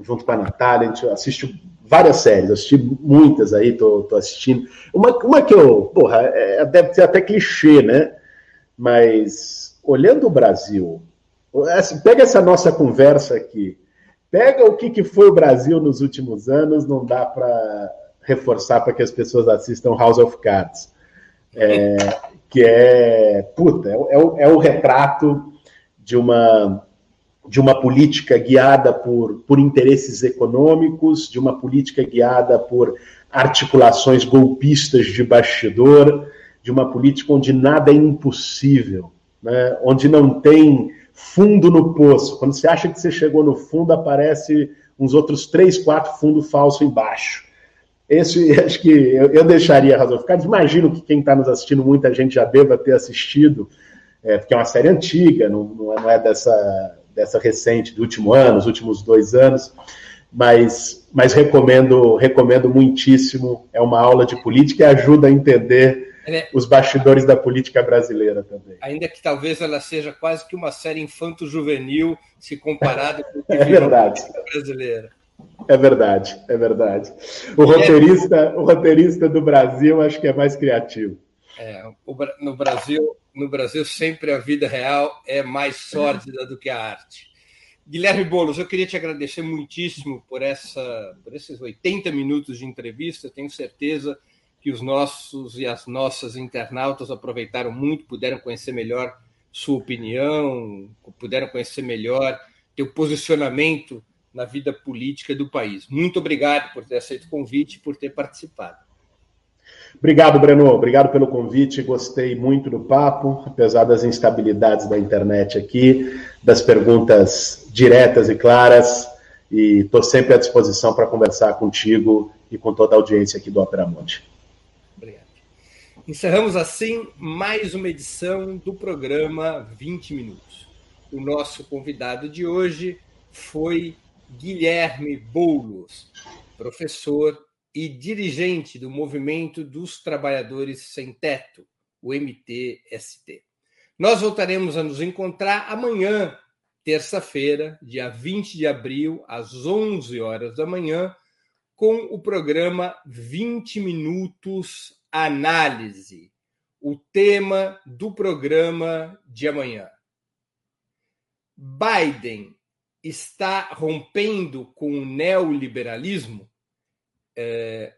junto com a Natália, a gente assiste várias séries, assisti muitas aí, tô, tô assistindo. Uma, uma que eu, porra, é, deve ser até clichê, né? Mas olhando o Brasil, assim, pega essa nossa conversa aqui, pega o que, que foi o Brasil nos últimos anos, não dá para reforçar para que as pessoas assistam House of Cards. É, que é, puta, é, é, o, é o retrato de uma, de uma política guiada por, por interesses econômicos, de uma política guiada por articulações golpistas de bastidor, de uma política onde nada é impossível, né? onde não tem fundo no poço. Quando você acha que você chegou no fundo, aparece uns outros três, quatro fundos falsos embaixo. Esse, acho que eu, eu deixaria razão ficar. Imagino que quem está nos assistindo, muita gente já deva ter assistido, é, porque é uma série antiga, não, não, é, é dessa, dessa recente, do último ano, os últimos dois anos, mas, mas recomendo, recomendo muitíssimo. É uma aula de política e ajuda a entender é. os bastidores da política brasileira também. Ainda que talvez ela seja quase que uma série infanto-juvenil se comparada com o que é verdade. a política brasileira. É verdade, é verdade. O roteirista, o roteirista do Brasil acho que é mais criativo. É, no Brasil, no Brasil sempre a vida real é mais sórdida do que a arte. Guilherme Bolos, eu queria te agradecer muitíssimo por, essa, por esses 80 minutos de entrevista. Tenho certeza que os nossos e as nossas internautas aproveitaram muito, puderam conhecer melhor sua opinião, puderam conhecer melhor teu posicionamento na vida política do país. Muito obrigado por ter aceito o convite e por ter participado. Obrigado, Breno. Obrigado pelo convite. Gostei muito do papo, apesar das instabilidades da internet aqui, das perguntas diretas e claras. E estou sempre à disposição para conversar contigo e com toda a audiência aqui do Opera Monte. Encerramos assim mais uma edição do programa 20 Minutos. O nosso convidado de hoje foi Guilherme Boulos, professor e dirigente do Movimento dos Trabalhadores Sem Teto, o MTST. Nós voltaremos a nos encontrar amanhã, terça-feira, dia 20 de abril, às 11 horas da manhã, com o programa 20 Minutos Análise, o tema do programa de amanhã. Biden está rompendo com o neoliberalismo, é,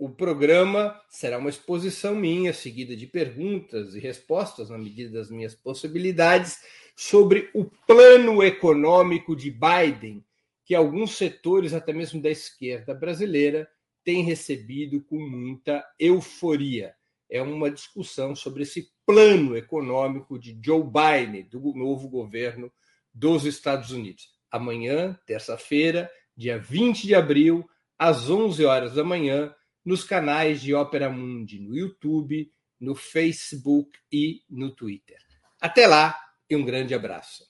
o programa será uma exposição minha, seguida de perguntas e respostas, na medida das minhas possibilidades, sobre o plano econômico de Biden, que alguns setores, até mesmo da esquerda brasileira, têm recebido com muita euforia. É uma discussão sobre esse plano econômico de Joe Biden, do novo governo dos Estados Unidos. Amanhã, terça-feira, dia 20 de abril, às 11 horas da manhã, nos canais de Ópera Mundi no YouTube, no Facebook e no Twitter. Até lá e um grande abraço.